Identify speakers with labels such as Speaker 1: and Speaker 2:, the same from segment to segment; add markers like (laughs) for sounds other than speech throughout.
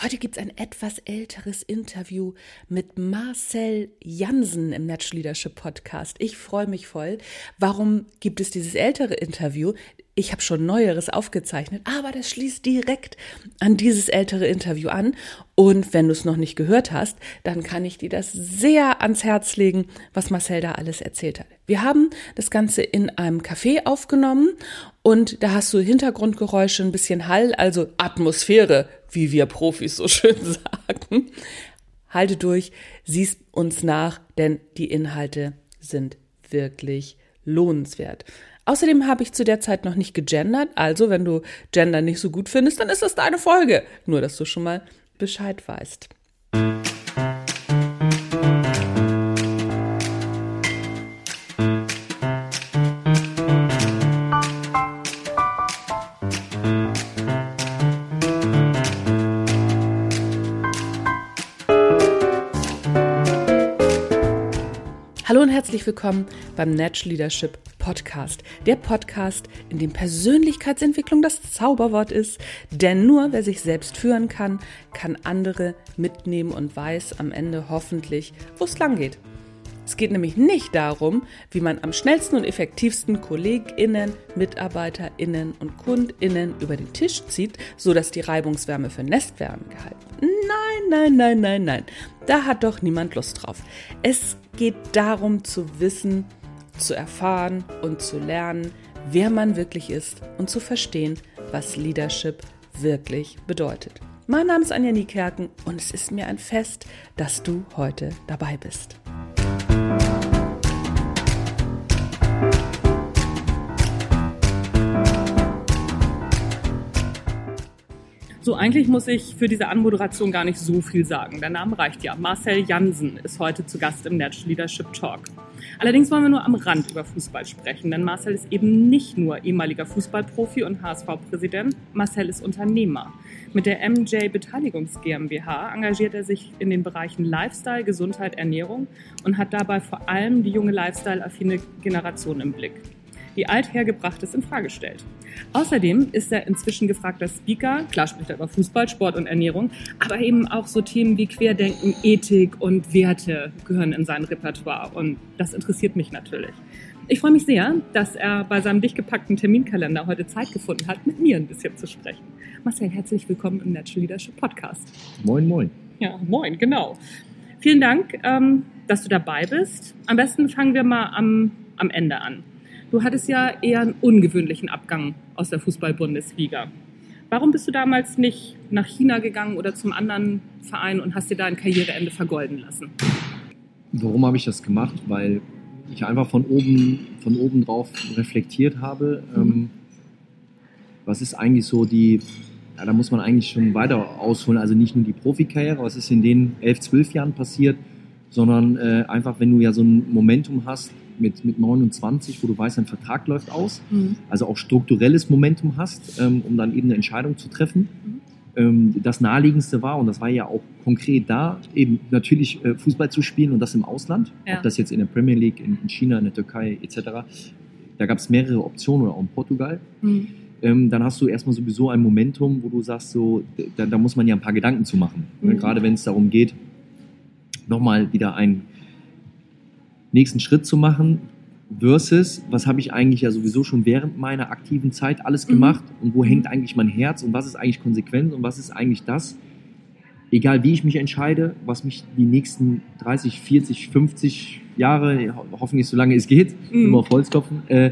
Speaker 1: Heute gibt es ein etwas älteres Interview mit Marcel Jansen im Match Leadership Podcast. Ich freue mich voll. Warum gibt es dieses ältere Interview? Ich habe schon Neueres aufgezeichnet, aber das schließt direkt an dieses ältere Interview an. Und wenn du es noch nicht gehört hast, dann kann ich dir das sehr ans Herz legen, was Marcel da alles erzählt hat. Wir haben das Ganze in einem Café aufgenommen und da hast du Hintergrundgeräusche, ein bisschen Hall, also Atmosphäre, wie wir Profis so (laughs) schön sagen. Halte durch, siehst uns nach, denn die Inhalte sind wirklich lohnenswert. Außerdem habe ich zu der Zeit noch nicht gegendert, also wenn du Gender nicht so gut findest, dann ist das deine Folge. Nur, dass du schon mal Bescheid weißt. Willkommen beim Natural Leadership Podcast. Der Podcast, in dem Persönlichkeitsentwicklung das Zauberwort ist. Denn nur wer sich selbst führen kann, kann andere mitnehmen und weiß am Ende hoffentlich, wo es lang geht. Es geht nämlich nicht darum, wie man am schnellsten und effektivsten KollegInnen, MitarbeiterInnen und KundInnen über den Tisch zieht, sodass die Reibungswärme für Nestwärme gehalten wird. Nein, nein, nein, nein, nein. Da hat doch niemand Lust drauf. Es geht darum zu wissen, zu erfahren und zu lernen, wer man wirklich ist und zu verstehen, was Leadership wirklich bedeutet. Mein Name ist Anja Niekerken und es ist mir ein Fest, dass du heute dabei bist. So, eigentlich muss ich für diese Anmoderation gar nicht so viel sagen. Der Name reicht ja. Marcel Jansen ist heute zu Gast im Natural Leadership Talk. Allerdings wollen wir nur am Rand über Fußball sprechen, denn Marcel ist eben nicht nur ehemaliger Fußballprofi und HSV-Präsident, Marcel ist Unternehmer. Mit der MJ Beteiligungs GmbH engagiert er sich in den Bereichen Lifestyle, Gesundheit, Ernährung und hat dabei vor allem die junge Lifestyle-affine Generation im Blick die Althergebrachtes in Frage stellt. Außerdem ist er inzwischen gefragter Speaker, klar spricht er über Fußball, Sport und Ernährung, aber eben auch so Themen wie Querdenken, Ethik und Werte gehören in sein Repertoire und das interessiert mich natürlich. Ich freue mich sehr, dass er bei seinem dicht gepackten Terminkalender heute Zeit gefunden hat, mit mir ein bisschen zu sprechen. Marcel, herzlich willkommen im Natural Leadership Podcast.
Speaker 2: Moin, moin.
Speaker 1: Ja, moin, genau. Vielen Dank, ähm, dass du dabei bist. Am besten fangen wir mal am, am Ende an. Du hattest ja eher einen ungewöhnlichen Abgang aus der Fußball-Bundesliga. Warum bist du damals nicht nach China gegangen oder zum anderen Verein und hast dir da ein Karriereende vergolden lassen?
Speaker 2: Warum habe ich das gemacht? Weil ich einfach von oben, von oben drauf reflektiert habe. Mhm. Ähm, was ist eigentlich so die, ja, da muss man eigentlich schon weiter ausholen, also nicht nur die Profikarriere, was ist in den elf, zwölf Jahren passiert, sondern äh, einfach, wenn du ja so ein Momentum hast, mit, mit 29, wo du weißt, dein Vertrag läuft aus, mhm. also auch strukturelles Momentum hast, ähm, um dann eben eine Entscheidung zu treffen. Mhm. Ähm, das naheliegendste war, und das war ja auch konkret da, eben natürlich äh, Fußball zu spielen und das im Ausland, ja. ob das jetzt in der Premier League, in, in China, in der Türkei etc. Da gab es mehrere Optionen oder auch in Portugal. Mhm. Ähm, dann hast du erstmal sowieso ein Momentum, wo du sagst, so, da, da muss man ja ein paar Gedanken zu machen. Ne? Mhm. Gerade wenn es darum geht, nochmal wieder ein nächsten Schritt zu machen versus, was habe ich eigentlich ja sowieso schon während meiner aktiven Zeit alles mhm. gemacht mhm. und wo hängt eigentlich mein Herz und was ist eigentlich konsequent und was ist eigentlich das, egal wie ich mich entscheide, was mich die nächsten 30, 40, 50 Jahre, hoffentlich so lange es geht, mhm. immer auf Holz klopfen, äh,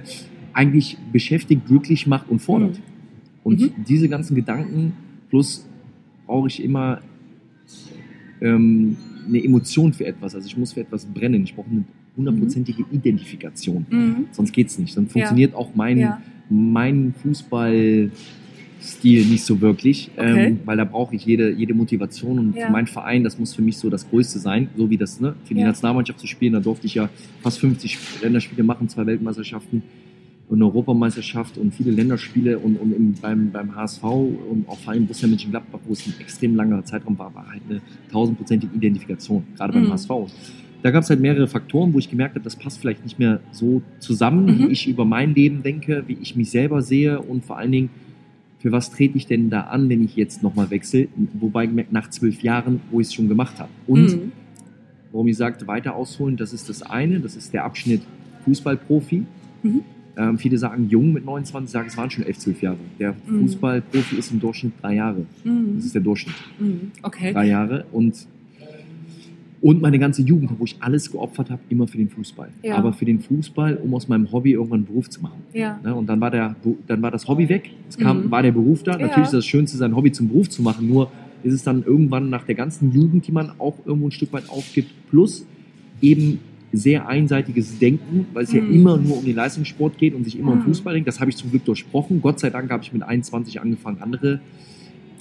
Speaker 2: eigentlich beschäftigt, glücklich macht und fordert. Mhm. Und mhm. diese ganzen Gedanken, plus brauche ich immer ähm, eine Emotion für etwas. Also ich muss für etwas brennen. Ich brauche eine hundertprozentige mhm. Identifikation. Mhm. Sonst geht es nicht. Dann funktioniert ja. auch mein, ja. mein Fußballstil nicht so wirklich, okay. ähm, weil da brauche ich jede, jede Motivation und ja. für meinen Verein, das muss für mich so das Größte sein, so wie das ne, für die Nationalmannschaft zu spielen, da durfte ich ja fast 50 Länderspiele machen, zwei Weltmeisterschaften und eine Europameisterschaft und viele Länderspiele und, und im, beim, beim HSV und auch vor allem Borussia Mönchengladbach, wo es ein extrem langer Zeitraum war, war halt eine tausendprozentige Identifikation, gerade beim mhm. HSV da gab es halt mehrere Faktoren, wo ich gemerkt habe, das passt vielleicht nicht mehr so zusammen, mhm. wie ich über mein Leben denke, wie ich mich selber sehe und vor allen Dingen, für was trete ich denn da an, wenn ich jetzt nochmal wechsle? Wobei nach zwölf Jahren, wo ich es schon gemacht habe. Und
Speaker 1: Mhm.
Speaker 2: warum ich sagte, weiter ausholen, das ist das eine, das ist der Abschnitt Fußballprofi.
Speaker 1: Mhm.
Speaker 2: Ähm, viele sagen jung mit 29, sagen, es waren schon 11, 12 Jahre. Der
Speaker 1: Mhm.
Speaker 2: Fußballprofi ist im Durchschnitt drei Jahre.
Speaker 1: Mhm.
Speaker 2: Das ist der Durchschnitt.
Speaker 1: Mhm. Okay.
Speaker 2: Drei Jahre. Und, und meine ganze Jugend, wo ich alles geopfert habe, immer für den Fußball.
Speaker 1: Ja.
Speaker 2: Aber für den Fußball, um aus meinem Hobby irgendwann einen Beruf zu machen.
Speaker 1: Ja.
Speaker 2: Ne? Und dann war, der, dann war das Hobby weg. Es kam,
Speaker 1: Mhm.
Speaker 2: war der Beruf da.
Speaker 1: Ja.
Speaker 2: Natürlich ist das Schönste, sein Hobby zum Beruf zu machen. Nur ist es dann irgendwann nach der ganzen Jugend, die man auch irgendwo ein Stück weit aufgibt, plus eben sehr einseitiges Denken, weil es ja
Speaker 1: Mhm.
Speaker 2: immer nur um den Leistungssport geht und sich immer um
Speaker 1: Mhm.
Speaker 2: Fußball denkt. Das habe ich zum Glück durchbrochen. Gott sei Dank habe ich mit 21 angefangen, andere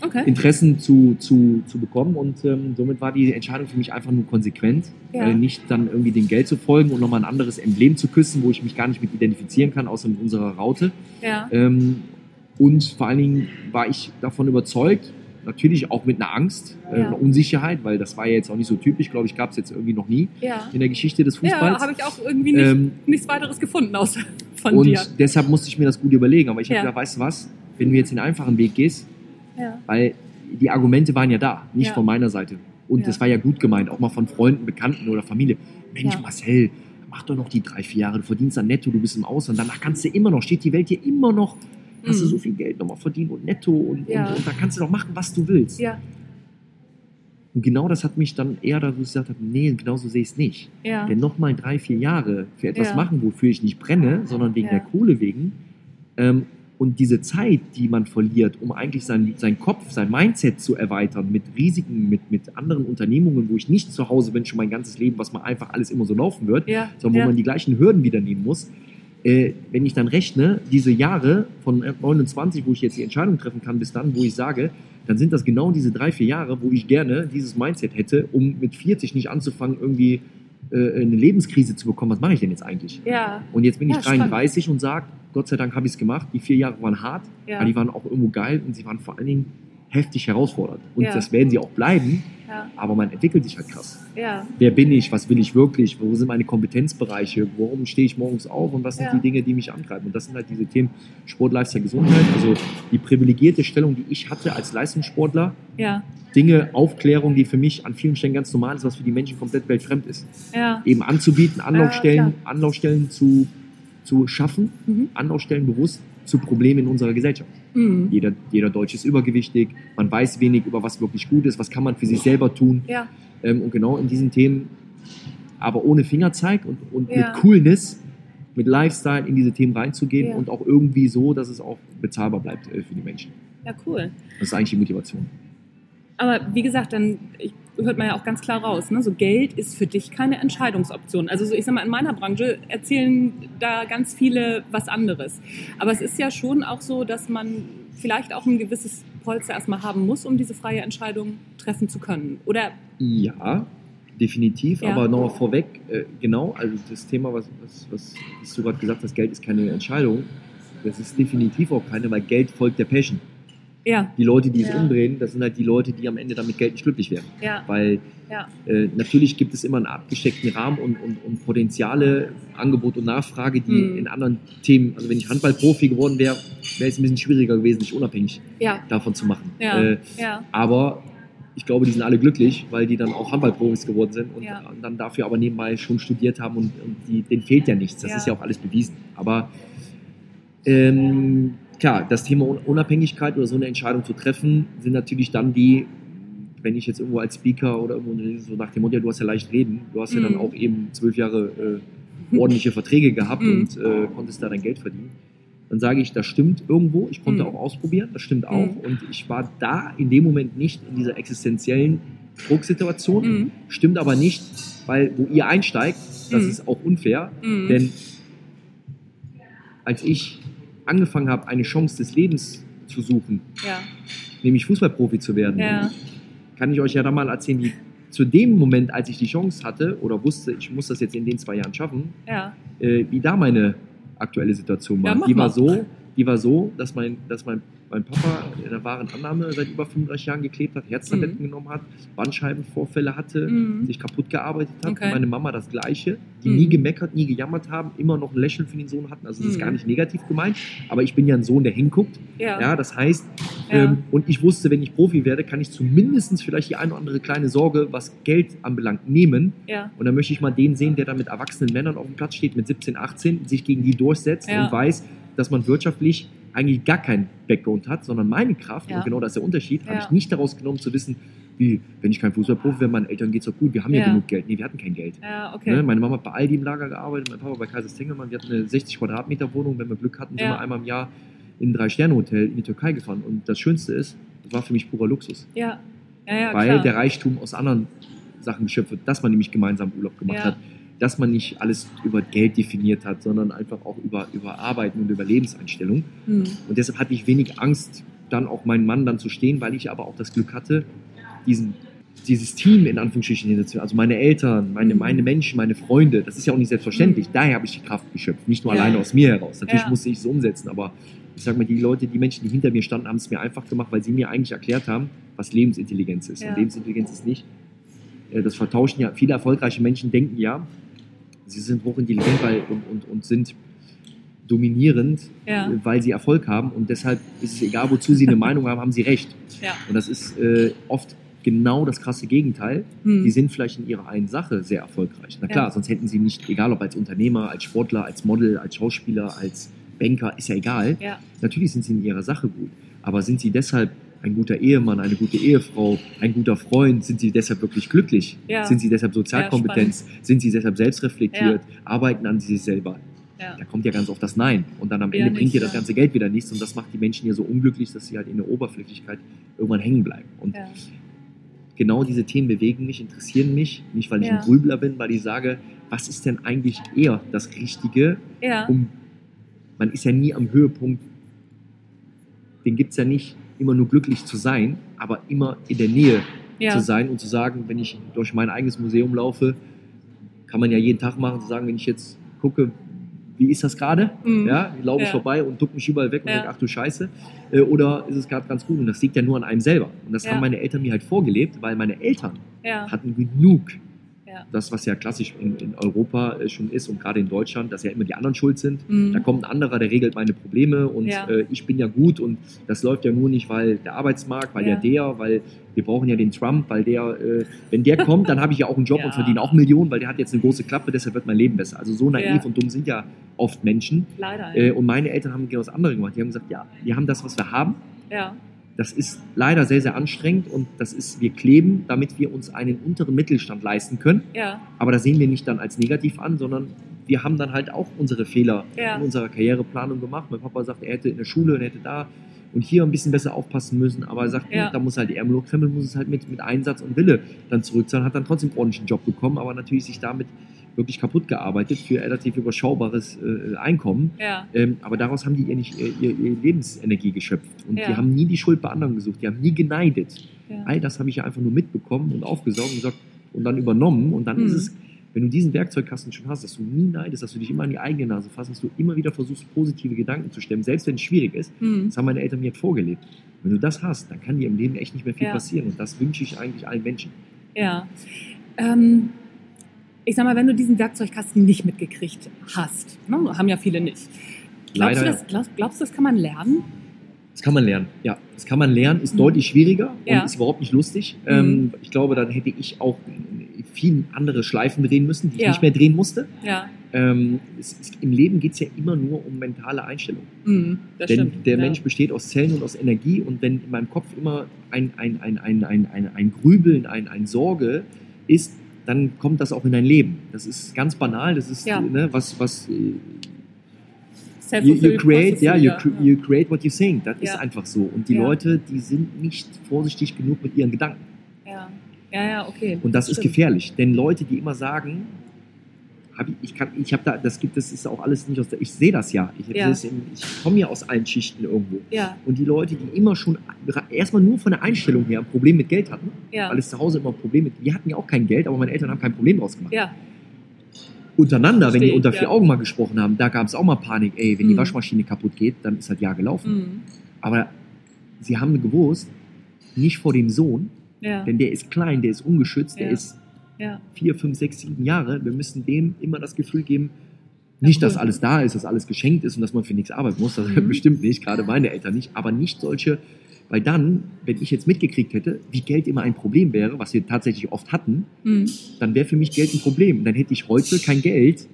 Speaker 1: Okay.
Speaker 2: Interessen zu, zu, zu bekommen und ähm, somit war die Entscheidung für mich einfach nur konsequent,
Speaker 1: Ja.
Speaker 2: äh, nicht dann irgendwie dem Geld zu folgen und nochmal ein anderes Emblem zu küssen, wo ich mich gar nicht mit identifizieren kann, außer mit unserer Raute.
Speaker 1: Ja.
Speaker 2: Ähm, und vor allen Dingen war ich davon überzeugt, natürlich auch mit einer Angst, äh,
Speaker 1: Ja.
Speaker 2: einer Unsicherheit, weil das war ja jetzt auch nicht so typisch, glaube ich, gab es jetzt irgendwie noch nie
Speaker 1: Ja.
Speaker 2: in der Geschichte des
Speaker 1: Ja,
Speaker 2: Fußballs.
Speaker 1: habe ich auch irgendwie nicht,
Speaker 2: ähm,
Speaker 1: nichts weiteres gefunden außer von
Speaker 2: und
Speaker 1: dir.
Speaker 2: deshalb musste ich mir das gut überlegen. Aber ich habe
Speaker 1: Ja.
Speaker 2: gedacht, weißt du was, wenn du jetzt den einfachen Weg gehst,
Speaker 1: Ja.
Speaker 2: weil die Argumente waren ja da, nicht
Speaker 1: Ja.
Speaker 2: von meiner Seite. Und
Speaker 1: Ja.
Speaker 2: das war ja gut gemeint, auch mal von Freunden, Bekannten oder Familie. Mensch. Marcel, mach doch noch die drei, vier Jahre, du verdienst dann netto, du bist im Ausland, danach kannst du immer noch, steht die Welt dir immer noch, hast du
Speaker 1: Mhm.
Speaker 2: so viel Geld nochmal verdient und netto und, und, und da kannst du doch machen, was du willst. Und genau das hat mich dann eher dazu gesagt, habe, nee, genau so sehe ich es nicht.
Speaker 1: Ja.
Speaker 2: Denn nochmal drei, vier Jahre für etwas
Speaker 1: Ja.
Speaker 2: machen, wofür ich nicht brenne, sondern wegen
Speaker 1: Ja.
Speaker 2: der Kohle wegen. Ähm, und diese Zeit, die man verliert, um eigentlich sein, sein Kopf, sein Mindset zu erweitern mit Risiken, mit, mit anderen Unternehmungen, wo ich nicht zu Hause bin, schon mein ganzes Leben, was mal einfach alles immer so laufen wird,
Speaker 1: Ja.
Speaker 2: sondern
Speaker 1: ja.
Speaker 2: wo man die gleichen Hürden wieder nehmen muss. Äh, wenn ich dann rechne, diese Jahre von 29, wo ich jetzt die Entscheidung treffen kann, bis dann, wo ich sage, dann sind das genau diese drei, vier Jahre, wo ich gerne dieses Mindset hätte, um mit 40 nicht anzufangen, irgendwie äh, eine Lebenskrise zu bekommen. Was mache ich denn jetzt eigentlich?
Speaker 1: ja.
Speaker 2: Und jetzt bin ich
Speaker 1: Ja, spannend.
Speaker 2: 33 und sage, Gott sei Dank habe ich es gemacht. Die vier Jahre waren hart,
Speaker 1: Ja.
Speaker 2: aber die waren auch irgendwo geil und sie waren vor allen Dingen heftig herausfordernd. Und
Speaker 1: Ja.
Speaker 2: das werden sie auch bleiben,
Speaker 1: Ja.
Speaker 2: aber man entwickelt sich halt krass.
Speaker 1: Ja.
Speaker 2: Wer bin ich? Was will ich wirklich? Wo sind meine Kompetenzbereiche? Warum stehe ich morgens auf? Und was sind
Speaker 1: Ja.
Speaker 2: die Dinge, die mich antreiben? Und das sind halt diese Themen Sport, Lifestyle, Gesundheit. Also die privilegierte Stellung, die ich hatte als Leistungssportler. Dinge, Aufklärung, die für mich an vielen Stellen ganz normal ist, was für die Menschen komplett weltfremd ist. Eben anzubieten, Anlaufstellen. Anlaufstellen zu, zu schaffen,
Speaker 1: Mhm.
Speaker 2: Anlaufstellen bewusst zu Problemen in unserer Gesellschaft.
Speaker 1: Mhm.
Speaker 2: Jeder, jeder Deutsche ist übergewichtig, man weiß wenig über was wirklich gut ist, was kann man für sich selber tun.
Speaker 1: Ja.
Speaker 2: Ähm, und genau in diesen Themen, aber ohne Fingerzeig und, und
Speaker 1: Ja.
Speaker 2: mit Coolness, mit Lifestyle in diese Themen reinzugehen
Speaker 1: Ja.
Speaker 2: und auch irgendwie so, dass es auch bezahlbar bleibt äh, für die Menschen.
Speaker 1: Ja, cool.
Speaker 2: Das ist eigentlich die Motivation.
Speaker 1: Aber wie gesagt, dann ich, hört man ja auch ganz klar raus, ne? so Geld ist für dich keine Entscheidungsoption. Also so, ich sag mal, in meiner Branche erzählen da ganz viele was anderes. Aber es ist ja schon auch so, dass man vielleicht auch ein gewisses Polster erstmal haben muss, um diese freie Entscheidung treffen zu können. Oder
Speaker 2: Ja, definitiv.
Speaker 1: Ja.
Speaker 2: Aber nochmal vorweg, äh, genau, also das Thema, was, was, was, was du gerade gesagt hast, Geld ist keine Entscheidung. Das ist definitiv auch keine, weil Geld folgt der Passion.
Speaker 1: Ja,
Speaker 2: Die Leute, die es
Speaker 1: Ja.
Speaker 2: umdrehen, das sind halt die Leute, die am Ende damit Geld nicht glücklich werden.
Speaker 1: ja,
Speaker 2: Weil äh, natürlich gibt es immer einen abgesteckten Rahmen und, und, und Potenziale, Angebot und Nachfrage, die
Speaker 1: Mhm.
Speaker 2: in anderen Themen, also wenn ich Handballprofi geworden wäre, wäre es ein bisschen schwieriger gewesen, sich unabhängig davon zu machen. Äh, aber ich glaube, die sind alle glücklich, weil die dann auch Handballprofis geworden sind und
Speaker 1: Ja.
Speaker 2: dann dafür aber nebenbei schon studiert haben und, und die, denen fehlt ja nichts. Das
Speaker 1: Ja.
Speaker 2: ist ja auch alles bewiesen. Aber ähm, klar, das Thema Un- Unabhängigkeit oder so eine Entscheidung zu treffen, sind natürlich dann die, wenn ich jetzt irgendwo als Speaker oder irgendwo so nach dem Motto, ja, du hast ja leicht reden, du hast ja dann
Speaker 1: Mhm.
Speaker 2: auch eben zwölf Jahre äh, ordentliche Verträge gehabt
Speaker 1: Mhm.
Speaker 2: und äh, konntest da dein Geld verdienen. Dann sage ich, das stimmt irgendwo. Ich konnte
Speaker 1: Mhm.
Speaker 2: auch ausprobieren, das stimmt auch.
Speaker 1: Mhm.
Speaker 2: Und ich war da in dem Moment nicht in dieser existenziellen Drucksituation.
Speaker 1: mhm.
Speaker 2: Stimmt aber nicht, weil wo ihr einsteigt, das ist auch unfair. Denn als ich angefangen habe, eine Chance des Lebens zu suchen,
Speaker 1: ja,
Speaker 2: nämlich Fußballprofi zu werden,
Speaker 1: ja,
Speaker 2: kann ich euch ja da mal erzählen, wie zu dem Moment, als ich die Chance hatte oder wusste, ich muss das jetzt in den zwei Jahren schaffen,
Speaker 1: ja,
Speaker 2: äh, wie da meine aktuelle Situation war. Die war
Speaker 1: mal.
Speaker 2: so, die war so, dass mein, dass mein, mein Papa in der wahren Annahme seit über 35 Jahren geklebt hat, Herztabletten
Speaker 1: Mhm.
Speaker 2: genommen hat, Bandscheibenvorfälle hatte,
Speaker 1: Mhm.
Speaker 2: sich kaputt gearbeitet hat.
Speaker 1: Okay.
Speaker 2: Meine Mama das Gleiche, die
Speaker 1: Mhm.
Speaker 2: nie gemeckert, nie gejammert haben, immer noch ein Lächeln für den Sohn hatten. Also das ist
Speaker 1: Mhm.
Speaker 2: gar nicht negativ gemeint, aber ich bin ja ein Sohn, der hinguckt.
Speaker 1: Ja.
Speaker 2: Ja, das heißt,
Speaker 1: Ja.
Speaker 2: ähm, und ich wusste, wenn ich Profi werde, kann ich zumindest vielleicht die eine oder andere kleine Sorge, was Geld anbelangt, nehmen.
Speaker 1: ja.
Speaker 2: Und dann möchte ich mal den sehen, der da mit erwachsenen Männern auf dem Platz steht, mit 17, 18, sich gegen die durchsetzt und weiß, dass man wirtschaftlich eigentlich gar keinen Background hat, sondern meine Kraft,
Speaker 1: Ja.
Speaker 2: und genau das ist der Unterschied, habe
Speaker 1: Ja.
Speaker 2: ich nicht daraus genommen zu wissen, wie, wenn ich kein Fußballprofi wäre, meinen Eltern geht's doch gut, wir haben ja,
Speaker 1: Ja.
Speaker 2: genug Geld. Nee, wir hatten kein Geld.
Speaker 1: Okay.
Speaker 2: Ne? Meine Mama hat bei Aldi im Lager gearbeitet, mein Papa bei Kaisers Tengelmann. Wir hatten eine 60 Quadratmeter Wohnung. Wenn wir Glück hatten, sind wir einmal im Jahr in ein Drei-Sterne-Hotel in die Türkei gefahren. Und das Schönste ist, das war für mich purer Luxus.
Speaker 1: Ja. Ja, ja,
Speaker 2: weil
Speaker 1: klar.
Speaker 2: der Reichtum aus anderen Sachen geschöpft wird, dass man nämlich gemeinsam Urlaub gemacht hat. Dass man nicht alles über Geld definiert hat, sondern einfach auch über, über Arbeiten und über Lebenseinstellung.
Speaker 1: Hm.
Speaker 2: Und deshalb hatte ich wenig Angst, dann auch meinen Mann dann zu stehen, weil ich aber auch das Glück hatte, diesen, dieses Team in Anführungsstrichen hinzuziehen. Also meine Eltern, meine,
Speaker 1: Mhm.
Speaker 2: meine Menschen, meine Freunde. Das ist ja auch nicht selbstverständlich.
Speaker 1: Mhm.
Speaker 2: Daher habe ich die Kraft geschöpft. Nicht nur
Speaker 1: Ja.
Speaker 2: alleine aus mir heraus. Natürlich
Speaker 1: Ja.
Speaker 2: musste ich es umsetzen, aber ich sag mal, die Leute, die Menschen, die hinter mir standen, haben es mir einfach gemacht, weil sie mir eigentlich erklärt haben, was Lebensintelligenz ist.
Speaker 1: Ja.
Speaker 2: Und Lebensintelligenz ist nicht, äh, das vertauschen ja, viele erfolgreiche Menschen denken ja, sie sind hochintelligent weil, und, und, und sind dominierend,
Speaker 1: Ja.
Speaker 2: äh, weil sie Erfolg haben und deshalb ist es egal, wozu sie eine (laughs) Meinung haben, haben sie recht.
Speaker 1: Ja.
Speaker 2: Und das ist äh, oft genau das krasse Gegenteil.
Speaker 1: Hm.
Speaker 2: Die sind vielleicht in ihrer einen Sache sehr erfolgreich. Na klar,
Speaker 1: Ja.
Speaker 2: sonst hätten sie nicht, egal ob als Unternehmer, als Sportler, als Model, als Schauspieler, als Banker, ist ja egal. Natürlich sind sie in ihrer Sache gut. Aber sind sie deshalb ein guter Ehemann, eine gute Ehefrau, ein guter Freund? Sind sie deshalb wirklich glücklich?
Speaker 1: Ja.
Speaker 2: Sind sie deshalb Sozialkompetenz? sind sie deshalb selbstreflektiert? Arbeiten an sich selber?
Speaker 1: Ja.
Speaker 2: Da kommt ja ganz oft das Nein. Und dann am
Speaker 1: Ja,
Speaker 2: Ende bringt dir das
Speaker 1: ja.
Speaker 2: ganze Geld wieder nichts. Und das macht die Menschen hier so unglücklich, dass sie halt in der Oberflächlichkeit irgendwann hängen bleiben. Und
Speaker 1: Ja.
Speaker 2: genau diese Themen bewegen mich, interessieren mich. Nicht, weil ich
Speaker 1: Ja.
Speaker 2: ein Grübler bin, weil ich sage, was ist denn eigentlich eher das Richtige,
Speaker 1: Ja.
Speaker 2: um, man ist ja nie am Höhepunkt, den gibt es ja nicht, immer nur glücklich zu sein, aber immer in der Nähe
Speaker 1: Ja.
Speaker 2: zu sein und zu sagen, wenn ich durch mein eigenes Museum laufe, kann man ja jeden Tag machen, zu sagen, wenn ich jetzt gucke, wie ist das gerade?
Speaker 1: Mhm.
Speaker 2: Ja, laufe ich
Speaker 1: Ja.
Speaker 2: vorbei und duck mich überall weg und
Speaker 1: Ja.
Speaker 2: denke, ach du Scheiße. Äh, Oder ist es gerade ganz gut? Und das liegt ja nur an einem selber. Und das
Speaker 1: Ja.
Speaker 2: haben meine Eltern mir halt vorgelebt, weil meine Eltern hatten genug.
Speaker 1: Ja.
Speaker 2: Das, was ja klassisch in, in Europa äh, schon ist und gerade in Deutschland, dass ja immer die anderen schuld sind.
Speaker 1: Mhm.
Speaker 2: Da kommt ein anderer, der regelt meine Probleme und
Speaker 1: Ja.
Speaker 2: äh, ich bin ja gut und das läuft ja nur nicht, weil der Arbeitsmarkt, weil
Speaker 1: Ja.
Speaker 2: der, weil wir brauchen ja den Trump, weil der, äh, wenn der kommt, dann habe ich ja auch einen Job (laughs) und verdiene auch Millionen, weil der hat jetzt eine große Klappe, deshalb wird mein Leben besser. Also so naiv und dumm sind ja oft Menschen.
Speaker 1: Leider.
Speaker 2: Äh, und meine Eltern haben genau das andere gemacht. Die haben gesagt, ja, wir haben das, was wir haben.
Speaker 1: ja.
Speaker 2: Das ist leider sehr, sehr anstrengend und das ist, wir kleben, damit wir uns einen unteren Mittelstand leisten können.
Speaker 1: Ja.
Speaker 2: Aber das sehen wir nicht dann als negativ an, sondern wir haben dann halt auch unsere Fehler
Speaker 1: Ja.
Speaker 2: in unserer Karriereplanung gemacht. Mein Papa sagt, er hätte in der Schule, er hätte da und hier ein bisschen besser aufpassen müssen, aber er sagt,
Speaker 1: Ja.
Speaker 2: da muss halt die Ärmel hochkrempeln, muss es halt mit, mit Einsatz und Wille dann zurückzahlen, hat dann trotzdem einen ordentlichen Job bekommen, aber natürlich sich damit wirklich kaputt gearbeitet für relativ überschaubares äh, Einkommen.
Speaker 1: Ja.
Speaker 2: Ähm, aber daraus haben die ihr nicht ihr, ihr, Lebensenergie geschöpft. Und
Speaker 1: Ja.
Speaker 2: die haben nie die Schuld bei anderen gesucht, die haben nie geneidet.
Speaker 1: Ja.
Speaker 2: All das habe ich ja einfach nur mitbekommen und aufgesaugt und gesagt und dann übernommen. Und dann
Speaker 1: Mhm.
Speaker 2: ist es, wenn du diesen Werkzeugkasten schon hast, dass du nie neidest, dass du dich immer an die eigene Nase fasst, dass du immer wieder versuchst, positive Gedanken zu stemmen, selbst wenn es schwierig ist.
Speaker 1: Mhm.
Speaker 2: Das haben meine Eltern mir vorgelebt. Wenn du das hast, dann kann dir im Leben echt nicht mehr viel passieren. Und das wünsche ich eigentlich allen Menschen.
Speaker 1: Ja. Ähm, ich sag mal, wenn du diesen Werkzeugkasten nicht mitgekriegt hast, ne, haben ja viele nicht. Glaubst,
Speaker 2: Leider,
Speaker 1: du, das, glaubst, glaubst du, das kann man lernen?
Speaker 2: Das kann man lernen. Ja, das kann man lernen, ist
Speaker 1: Mhm.
Speaker 2: deutlich schwieriger und
Speaker 1: Ja.
Speaker 2: ist überhaupt nicht lustig.
Speaker 1: Mhm.
Speaker 2: Ähm, ich glaube, dann hätte ich auch viel andere Schleifen drehen müssen, die ich
Speaker 1: Ja.
Speaker 2: nicht mehr drehen musste.
Speaker 1: Ja.
Speaker 2: Ähm, es, es, Im Leben geht es ja immer nur um mentale Einstellung.
Speaker 1: Mhm. Das
Speaker 2: Denn
Speaker 1: stimmt.
Speaker 2: der
Speaker 1: ja.
Speaker 2: Mensch besteht aus Zellen und aus Energie und wenn in meinem Kopf immer ein, ein, ein, ein, ein, ein, ein Grübeln, ein, ein Sorge ist, dann kommt das auch in dein Leben. Das ist ganz banal, das ist
Speaker 1: Ja.
Speaker 2: ne, was, was äh, you, you create, ja, you, you create what you think. Das
Speaker 1: Ja.
Speaker 2: ist einfach so. Und die
Speaker 1: Ja.
Speaker 2: Leute, die sind nicht vorsichtig genug mit ihren Gedanken.
Speaker 1: Ja. ja, ja, okay.
Speaker 2: Und das ist
Speaker 1: stimmt.
Speaker 2: gefährlich, denn Leute, die immer sagen, hab ich, ich kann, ich habe da, das gibt, das ist auch alles nicht aus der, ich sehe das ja. Ich,
Speaker 1: Ja.
Speaker 2: das in- ich komme ja aus allen Schichten irgendwo.
Speaker 1: Ja,
Speaker 2: Und die Leute, die immer schon erstmal nur von der Einstellung her ein Problem mit Geld hatten,
Speaker 1: ja.
Speaker 2: weil es zu Hause immer ein Problem mit, wir hatten ja auch kein Geld, aber meine Eltern haben kein Problem draus gemacht.
Speaker 1: ja,
Speaker 2: untereinander, wenn die
Speaker 1: Verstehe,
Speaker 2: unter
Speaker 1: ja.
Speaker 2: vier Augen mal gesprochen haben, da gab es auch mal Panik. Ey, wenn die
Speaker 1: Mhm.
Speaker 2: Waschmaschine kaputt geht, dann ist das Jahr gelaufen.
Speaker 1: Mhm.
Speaker 2: Aber sie haben gewusst, nicht vor dem Sohn,
Speaker 1: Ja.
Speaker 2: denn der ist klein, der ist ungeschützt, der
Speaker 1: Ja.
Speaker 2: ist
Speaker 1: ja.
Speaker 2: vier, fünf, sechs, sieben Jahre. Wir müssen dem immer das Gefühl geben, nicht, dass alles da ist, dass alles geschenkt ist und dass man für nichts arbeiten muss. Das
Speaker 1: Mhm.
Speaker 2: bestimmt nicht, gerade meine Eltern nicht. Aber nicht solche, weil dann, wenn ich jetzt mitgekriegt hätte, wie Geld immer ein Problem wäre, was wir tatsächlich oft hatten,
Speaker 1: Mhm.
Speaker 2: dann wäre für mich Geld ein Problem. Dann hätte ich heute kein Geld,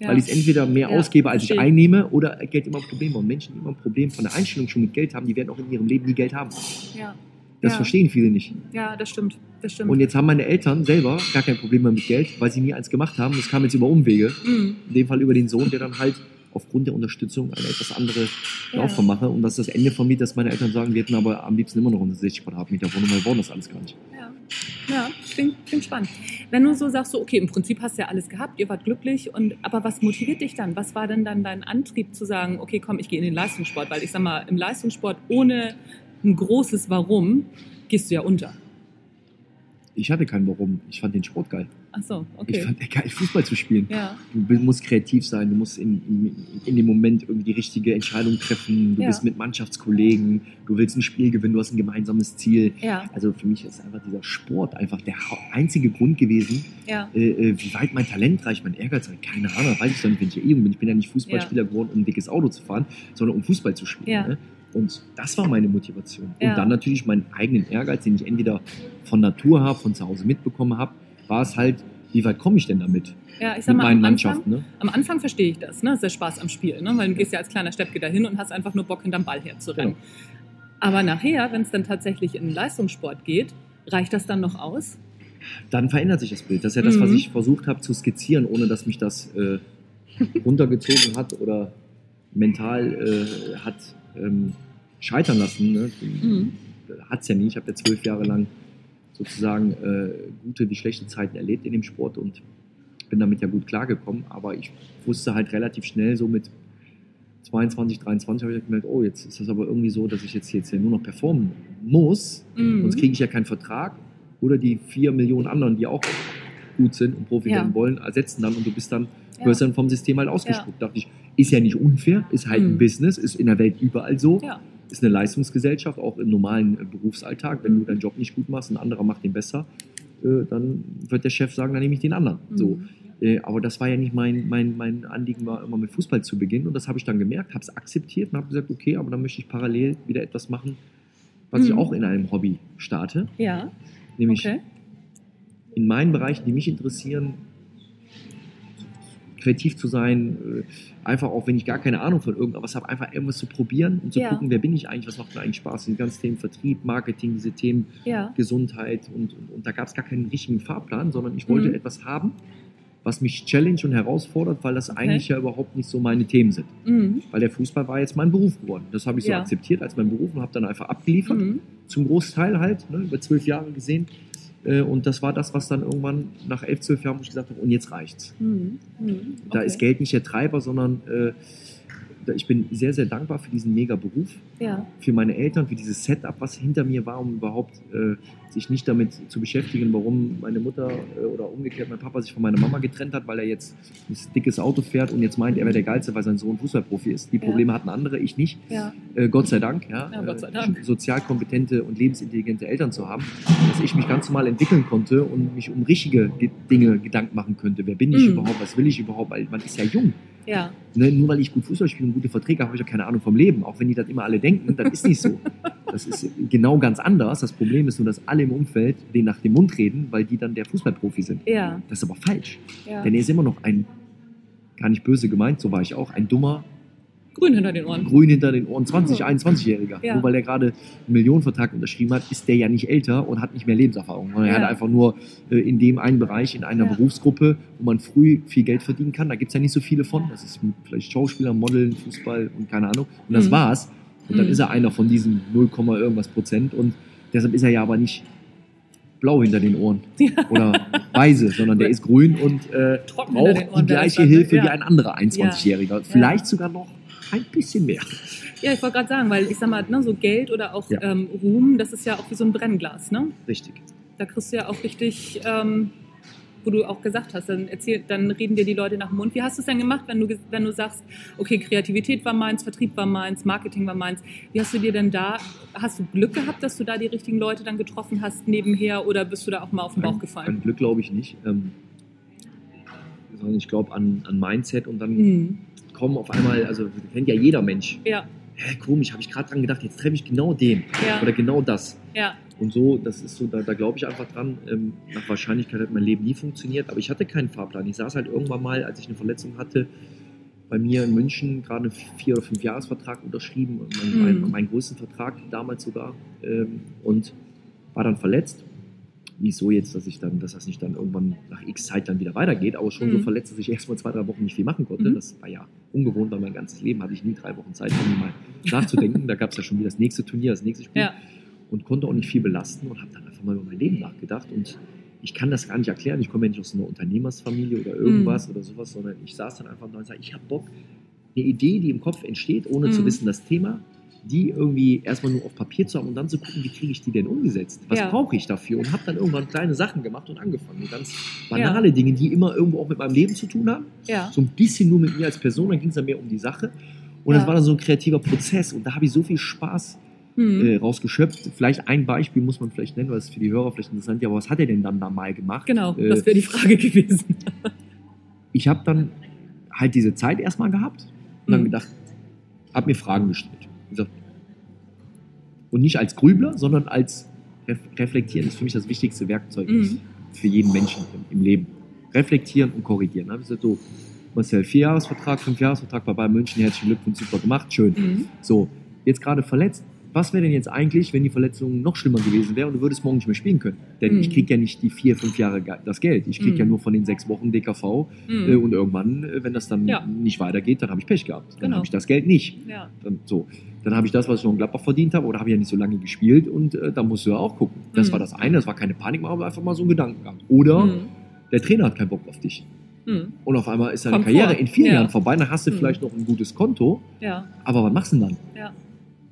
Speaker 1: ja.
Speaker 2: weil ich es entweder mehr
Speaker 1: Ja,
Speaker 2: ausgebe, als ich einnehme, oder Geld immer ein Problem. Und Menschen, die immer ein Problem von der Einstellung schon mit Geld haben, die werden auch in ihrem Leben nie Geld haben.
Speaker 1: ja.
Speaker 2: Das verstehen viele nicht.
Speaker 1: Ja, das stimmt. Das stimmt.
Speaker 2: Und jetzt haben meine Eltern selber gar kein Problem mehr mit Geld, weil sie nie eins gemacht haben. Das kam jetzt über Umwege.
Speaker 1: Mhm.
Speaker 2: In dem Fall über den Sohn, der dann halt aufgrund der Unterstützung eine etwas andere
Speaker 1: Ja.
Speaker 2: Laufbahn mache. Und das ist das Ende von mir, dass meine Eltern sagen, wir hätten aber am liebsten immer noch eine 60 Quadratmeter Wohnung, weil wir wollen das alles gar nicht.
Speaker 1: Ja, ja klingt, klingt spannend. Wenn du so sagst, so, okay, im Prinzip hast du ja alles gehabt, ihr wart glücklich, und, aber was motiviert dich dann? Was war denn dann dein Antrieb zu sagen, okay, komm, ich gehe in den Leistungssport? Weil ich sag mal, im Leistungssport ohne ein großes Warum gehst du ja unter.
Speaker 2: Ich hatte kein Warum. Ich fand den Sport geil.
Speaker 1: Ach so,
Speaker 2: Ich
Speaker 1: okay.
Speaker 2: fand geil, Fußball zu spielen.
Speaker 1: Ja,
Speaker 2: Du musst kreativ sein, du musst in, in, in dem Moment irgendwie die richtige Entscheidung treffen. Du
Speaker 1: Ja.
Speaker 2: bist mit Mannschaftskollegen, du willst ein Spiel gewinnen, du hast ein gemeinsames Ziel.
Speaker 1: ja,
Speaker 2: Also für mich ist einfach dieser Sport einfach der einzige Grund gewesen,
Speaker 1: ja,
Speaker 2: äh, äh, wie weit mein Talent reicht, mein Ehrgeiz reicht. Keine Ahnung, weiß ich doch nicht, wenn ich ja jung bin. Ich bin ja nicht Fußballspieler geworden, um ein dickes Auto zu fahren, sondern um Fußball zu spielen. Ne? Und das war meine Motivation.
Speaker 1: Ja.
Speaker 2: Und dann natürlich meinen eigenen Ehrgeiz, den ich entweder von Natur habe, von zu Hause mitbekommen habe, war es halt, wie weit komme ich denn damit?
Speaker 1: ja. Ich sag mal,
Speaker 2: meinen
Speaker 1: am Anfang,
Speaker 2: Mannschaften. Ne?
Speaker 1: am Anfang verstehe ich das, ne? Das ist der Spaß am Spiel, ne? Weil du gehst ja als kleiner Steppke dahin und hast einfach nur Bock, hinterm Ball herzurennen.
Speaker 2: Genau.
Speaker 1: Aber nachher, wenn es dann tatsächlich in den Leistungssport geht, reicht das dann noch aus?
Speaker 2: Dann verändert sich das Bild. Das ist ja das, was
Speaker 1: Mhm.
Speaker 2: ich versucht habe zu skizzieren, ohne dass mich das äh, runtergezogen hat oder mental äh, hat ähm, scheitern lassen. Ne?
Speaker 1: Mhm.
Speaker 2: Hat es ja nie. Ich habe ja zwölf Jahre lang sozusagen äh, gute wie schlechte Zeiten erlebt in dem Sport und bin damit ja gut klargekommen. Aber ich wusste halt relativ schnell, so mit 22, 23 habe ich gemerkt, oh, jetzt ist das aber irgendwie so, dass ich jetzt, jetzt hier nur noch performen muss.
Speaker 1: Mhm.
Speaker 2: Sonst kriege ich ja keinen Vertrag. Oder die vier Millionen anderen, die auch gut sind und Profi
Speaker 1: Ja.
Speaker 2: werden wollen, ersetzen dann und du bist dann,
Speaker 1: Ja.
Speaker 2: wirst dann vom System halt ausgespuckt. Dachte ich, ist ja nicht unfair, ist halt
Speaker 1: Mhm.
Speaker 2: ein Business, ist in der Welt überall so, ist eine Leistungsgesellschaft, auch im normalen äh, Berufsalltag. Wenn
Speaker 1: Mhm.
Speaker 2: du deinen Job nicht gut machst, ein anderer macht den besser, äh, dann wird der Chef sagen, dann nehme ich den anderen. So.
Speaker 1: Mhm.
Speaker 2: Äh, aber das war ja nicht mein, mein, mein Anliegen, war immer mit Fußball zu beginnen. Und das habe ich dann gemerkt, habe es akzeptiert und habe gesagt, okay, aber dann möchte ich parallel wieder etwas machen, was ich
Speaker 1: Mhm.
Speaker 2: auch in einem Hobby starte.
Speaker 1: Ja,
Speaker 2: Nämlich
Speaker 1: okay.
Speaker 2: in meinen Bereichen, die mich interessieren, kreativ zu sein, äh, einfach auch wenn ich gar keine Ahnung von irgendwas habe, einfach irgendwas zu probieren und zu
Speaker 1: Ja.
Speaker 2: gucken, wer bin ich eigentlich, was macht mir eigentlich Spaß, diese ganzen Themen Vertrieb, Marketing, diese Themen
Speaker 1: Ja,
Speaker 2: Gesundheit und, und, und da gab es gar keinen richtigen Fahrplan, sondern ich wollte
Speaker 1: Mhm.
Speaker 2: etwas haben, was mich challenge und herausfordert, weil das
Speaker 1: Okay.
Speaker 2: eigentlich ja überhaupt nicht so meine Themen sind.
Speaker 1: mhm.
Speaker 2: Weil der Fußball war jetzt mein Beruf geworden. Das habe ich so
Speaker 1: Ja.
Speaker 2: akzeptiert als mein Beruf und habe dann einfach abgeliefert
Speaker 1: Mhm.
Speaker 2: zum Großteil halt, ne, über zwölf Jahre gesehen. Äh, Und das war das, was dann irgendwann nach elf, zwölf Jahren, wo ich gesagt habe, und jetzt reicht's.
Speaker 1: Mhm. Mhm.
Speaker 2: Da
Speaker 1: Okay.
Speaker 2: ist Geld nicht der Treiber, sondern äh, da- ich bin sehr, sehr dankbar für diesen mega Beruf,
Speaker 1: Ja,
Speaker 2: für meine Eltern, für dieses Setup, was hinter mir war, um überhaupt äh, sich nicht damit zu beschäftigen, warum meine Mutter äh, oder umgekehrt mein Papa sich von meiner Mama getrennt hat, weil er jetzt ein dickes Auto fährt und jetzt meint, er wäre der Geilste, weil sein Sohn Fußballprofi ist. Die
Speaker 1: Ja.
Speaker 2: Probleme hatten andere, ich nicht.
Speaker 1: ja,
Speaker 2: Äh, Gott sei Dank, ja.
Speaker 1: Ja, Gott sei
Speaker 2: äh,
Speaker 1: Dank.
Speaker 2: Sozial kompetente und lebensintelligente Eltern zu haben, dass ich mich ganz normal entwickeln konnte und mich um richtige Ge- Dinge Gedanken machen könnte. Wer bin ich
Speaker 1: Mhm.
Speaker 2: überhaupt? Was will ich überhaupt? Weil man ist ja jung.
Speaker 1: Ja,
Speaker 2: Ne? Nur weil ich gut Fußball spiele und gute Verträge habe, habe ich ja keine Ahnung vom Leben. Auch wenn die das immer alle denken, das ist nicht so. Das ist genau ganz anders. Das Problem ist nur, dass alle im Umfeld den nach dem Mund reden, weil die dann der Fußballprofi sind.
Speaker 1: ja,
Speaker 2: Das ist aber falsch.
Speaker 1: ja.
Speaker 2: Denn er ist immer noch ein, gar nicht böse gemeint, so war ich auch, ein dummer,
Speaker 1: Grün hinter den Ohren.
Speaker 2: grün hinter den Ohren 20, 21-Jähriger.
Speaker 1: Ja.
Speaker 2: Nur weil er gerade einen Millionenvertrag unterschrieben hat, ist der ja nicht älter und hat nicht mehr Lebenserfahrung. sondern Er
Speaker 1: Ja.
Speaker 2: hat einfach nur äh, in dem einen Bereich, in einer
Speaker 1: Ja.
Speaker 2: Berufsgruppe, wo man früh viel Geld verdienen kann. Da gibt es ja nicht so viele von. Das ist vielleicht Schauspieler, Modeln, Fußball und keine Ahnung. Und das
Speaker 1: Mhm.
Speaker 2: war's. Und dann
Speaker 1: Mhm.
Speaker 2: ist er einer von diesen 0, irgendwas Prozent. Und deshalb ist er ja aber nicht blau hinter den Ohren (laughs)
Speaker 1: Ja.
Speaker 2: oder weise, sondern der ist grün und äh, braucht die gleiche? Hilfe wie ein anderer 21-Jähriger. Vielleicht sogar noch ein bisschen mehr.
Speaker 1: Ja, ich wollte gerade sagen, weil ich sag mal, ne, so Geld oder auch
Speaker 2: Ja.
Speaker 1: ähm, Ruhm, das ist ja auch wie so ein Brennglas, ne?
Speaker 2: Richtig.
Speaker 1: Da kriegst du ja auch richtig, ähm, wo du auch gesagt hast, dann, erzähl, dann reden dir die Leute nach dem Mund. Wie hast du es denn gemacht, wenn du, wenn du sagst, okay, Kreativität war meins, Vertrieb war meins, Marketing war meins. Wie hast du dir denn da, hast du Glück gehabt, dass du da die richtigen Leute dann getroffen hast nebenher oder bist du da auch mal auf den Bauch gefallen?
Speaker 2: An Glück glaube ich nicht. Ähm, sondern ich glaube an, an Mindset und dann
Speaker 1: Mhm.
Speaker 2: Kommen auf einmal, also kennt ja jeder Mensch.
Speaker 1: Ja,
Speaker 2: Hä, komisch, habe ich gerade dran gedacht, jetzt treffe ich genau den
Speaker 1: ja,
Speaker 2: oder genau das.
Speaker 1: ja.
Speaker 2: Und so, das ist so, da, da glaube ich einfach dran. Ähm, nach Wahrscheinlichkeit hat mein Leben nie funktioniert, aber ich hatte keinen Fahrplan. Ich saß halt irgendwann mal, als ich eine Verletzung hatte, bei mir in München gerade einen vier oder fünf Jahresvertrag unterschrieben, und mein,
Speaker 1: Mhm.
Speaker 2: mein, meinen größten Vertrag damals sogar, ähm, und war dann verletzt. Nicht so jetzt, dass ich dann, dass das nicht dann irgendwann nach X Zeit dann wieder weitergeht, aber schon so
Speaker 1: Mhm.
Speaker 2: verletzt, dass ich erst mal zwei, drei Wochen nicht viel machen konnte.
Speaker 1: Mhm.
Speaker 2: Das war ja ungewohnt, weil mein ganzes Leben hatte ich nie drei Wochen Zeit, um mal nachzudenken. da gab es ja schon wieder das nächste Turnier, das nächste Spiel
Speaker 1: Ja.
Speaker 2: und konnte auch nicht viel belasten und habe dann einfach mal über mein Leben nachgedacht und ich kann das gar nicht erklären. Ich komme ja nicht aus einer Unternehmersfamilie oder irgendwas
Speaker 1: Mhm.
Speaker 2: oder sowas, sondern ich saß dann einfach da und sagte, ich habe Bock, eine Idee, die im Kopf entsteht, ohne zu
Speaker 1: Mhm.
Speaker 2: wissen, das Thema, die irgendwie erstmal nur auf Papier zu haben und dann zu gucken, wie kriege ich die denn umgesetzt? Was
Speaker 1: Ja.
Speaker 2: brauche ich dafür? Und habe dann irgendwann kleine Sachen gemacht und angefangen. Ganz banale Dinge, die immer irgendwo auch mit meinem Leben zu tun haben
Speaker 1: Ja.
Speaker 2: so ein bisschen nur mit mir als Person, dann ging es dann mehr um die Sache. Und das
Speaker 1: Ja.
Speaker 2: war dann so ein kreativer Prozess und da habe ich so viel Spaß
Speaker 1: Mhm.
Speaker 2: äh, rausgeschöpft. Vielleicht ein Beispiel muss man vielleicht nennen, weil es für die Hörer vielleicht interessant ist, ja, aber was hat er denn dann da mal gemacht?
Speaker 1: Genau,
Speaker 2: Äh,
Speaker 1: das wäre die Frage gewesen. (laughs)
Speaker 2: ich habe dann halt diese Zeit erstmal gehabt und dann
Speaker 1: Mhm.
Speaker 2: gedacht, habe mir Fragen gestellt. Und gesagt, Und nicht als Grübler, sondern als Ref Reflektieren. Das ist für mich das wichtigste Werkzeug
Speaker 1: Mhm.
Speaker 2: für jeden Menschen im, im Leben. Reflektieren und korrigieren. Da habe ich gesagt, so, Marcel, Vierjahresvertrag, Fünfjahresvertrag bei Bayern München, herzlichen Glückwunsch, super gemacht, schön.
Speaker 1: Mhm.
Speaker 2: So, jetzt gerade verletzt. Was wäre denn jetzt eigentlich, wenn die Verletzung noch schlimmer gewesen wäre und du würdest morgen nicht mehr spielen können? Denn
Speaker 1: Mhm.
Speaker 2: ich kriege ja nicht die vier, fünf Jahre das Geld. Ich kriege
Speaker 1: Mhm.
Speaker 2: ja nur von den sechs Wochen DKV
Speaker 1: Mhm.
Speaker 2: äh, und irgendwann, äh, wenn das dann
Speaker 1: Ja.
Speaker 2: nicht weitergeht, dann habe ich Pech gehabt. Dann
Speaker 1: Genau.
Speaker 2: habe ich das Geld nicht.
Speaker 1: Ja.
Speaker 2: Dann, so. dann habe ich das, was ich noch in Gladbach verdient habe, oder habe ich ja nicht so lange gespielt und äh, da musst du ja auch gucken. Das
Speaker 1: Mhm.
Speaker 2: war das eine, das war keine Panik, aber einfach mal so ein Gedankengang. Oder der Trainer hat keinen Bock auf dich. Und auf einmal ist deine
Speaker 1: Kommt
Speaker 2: Karriere
Speaker 1: vor.
Speaker 2: in vier
Speaker 1: Ja.
Speaker 2: Jahren vorbei, dann hast du vielleicht noch ein gutes Konto,
Speaker 1: Ja.
Speaker 2: aber was machst du denn dann?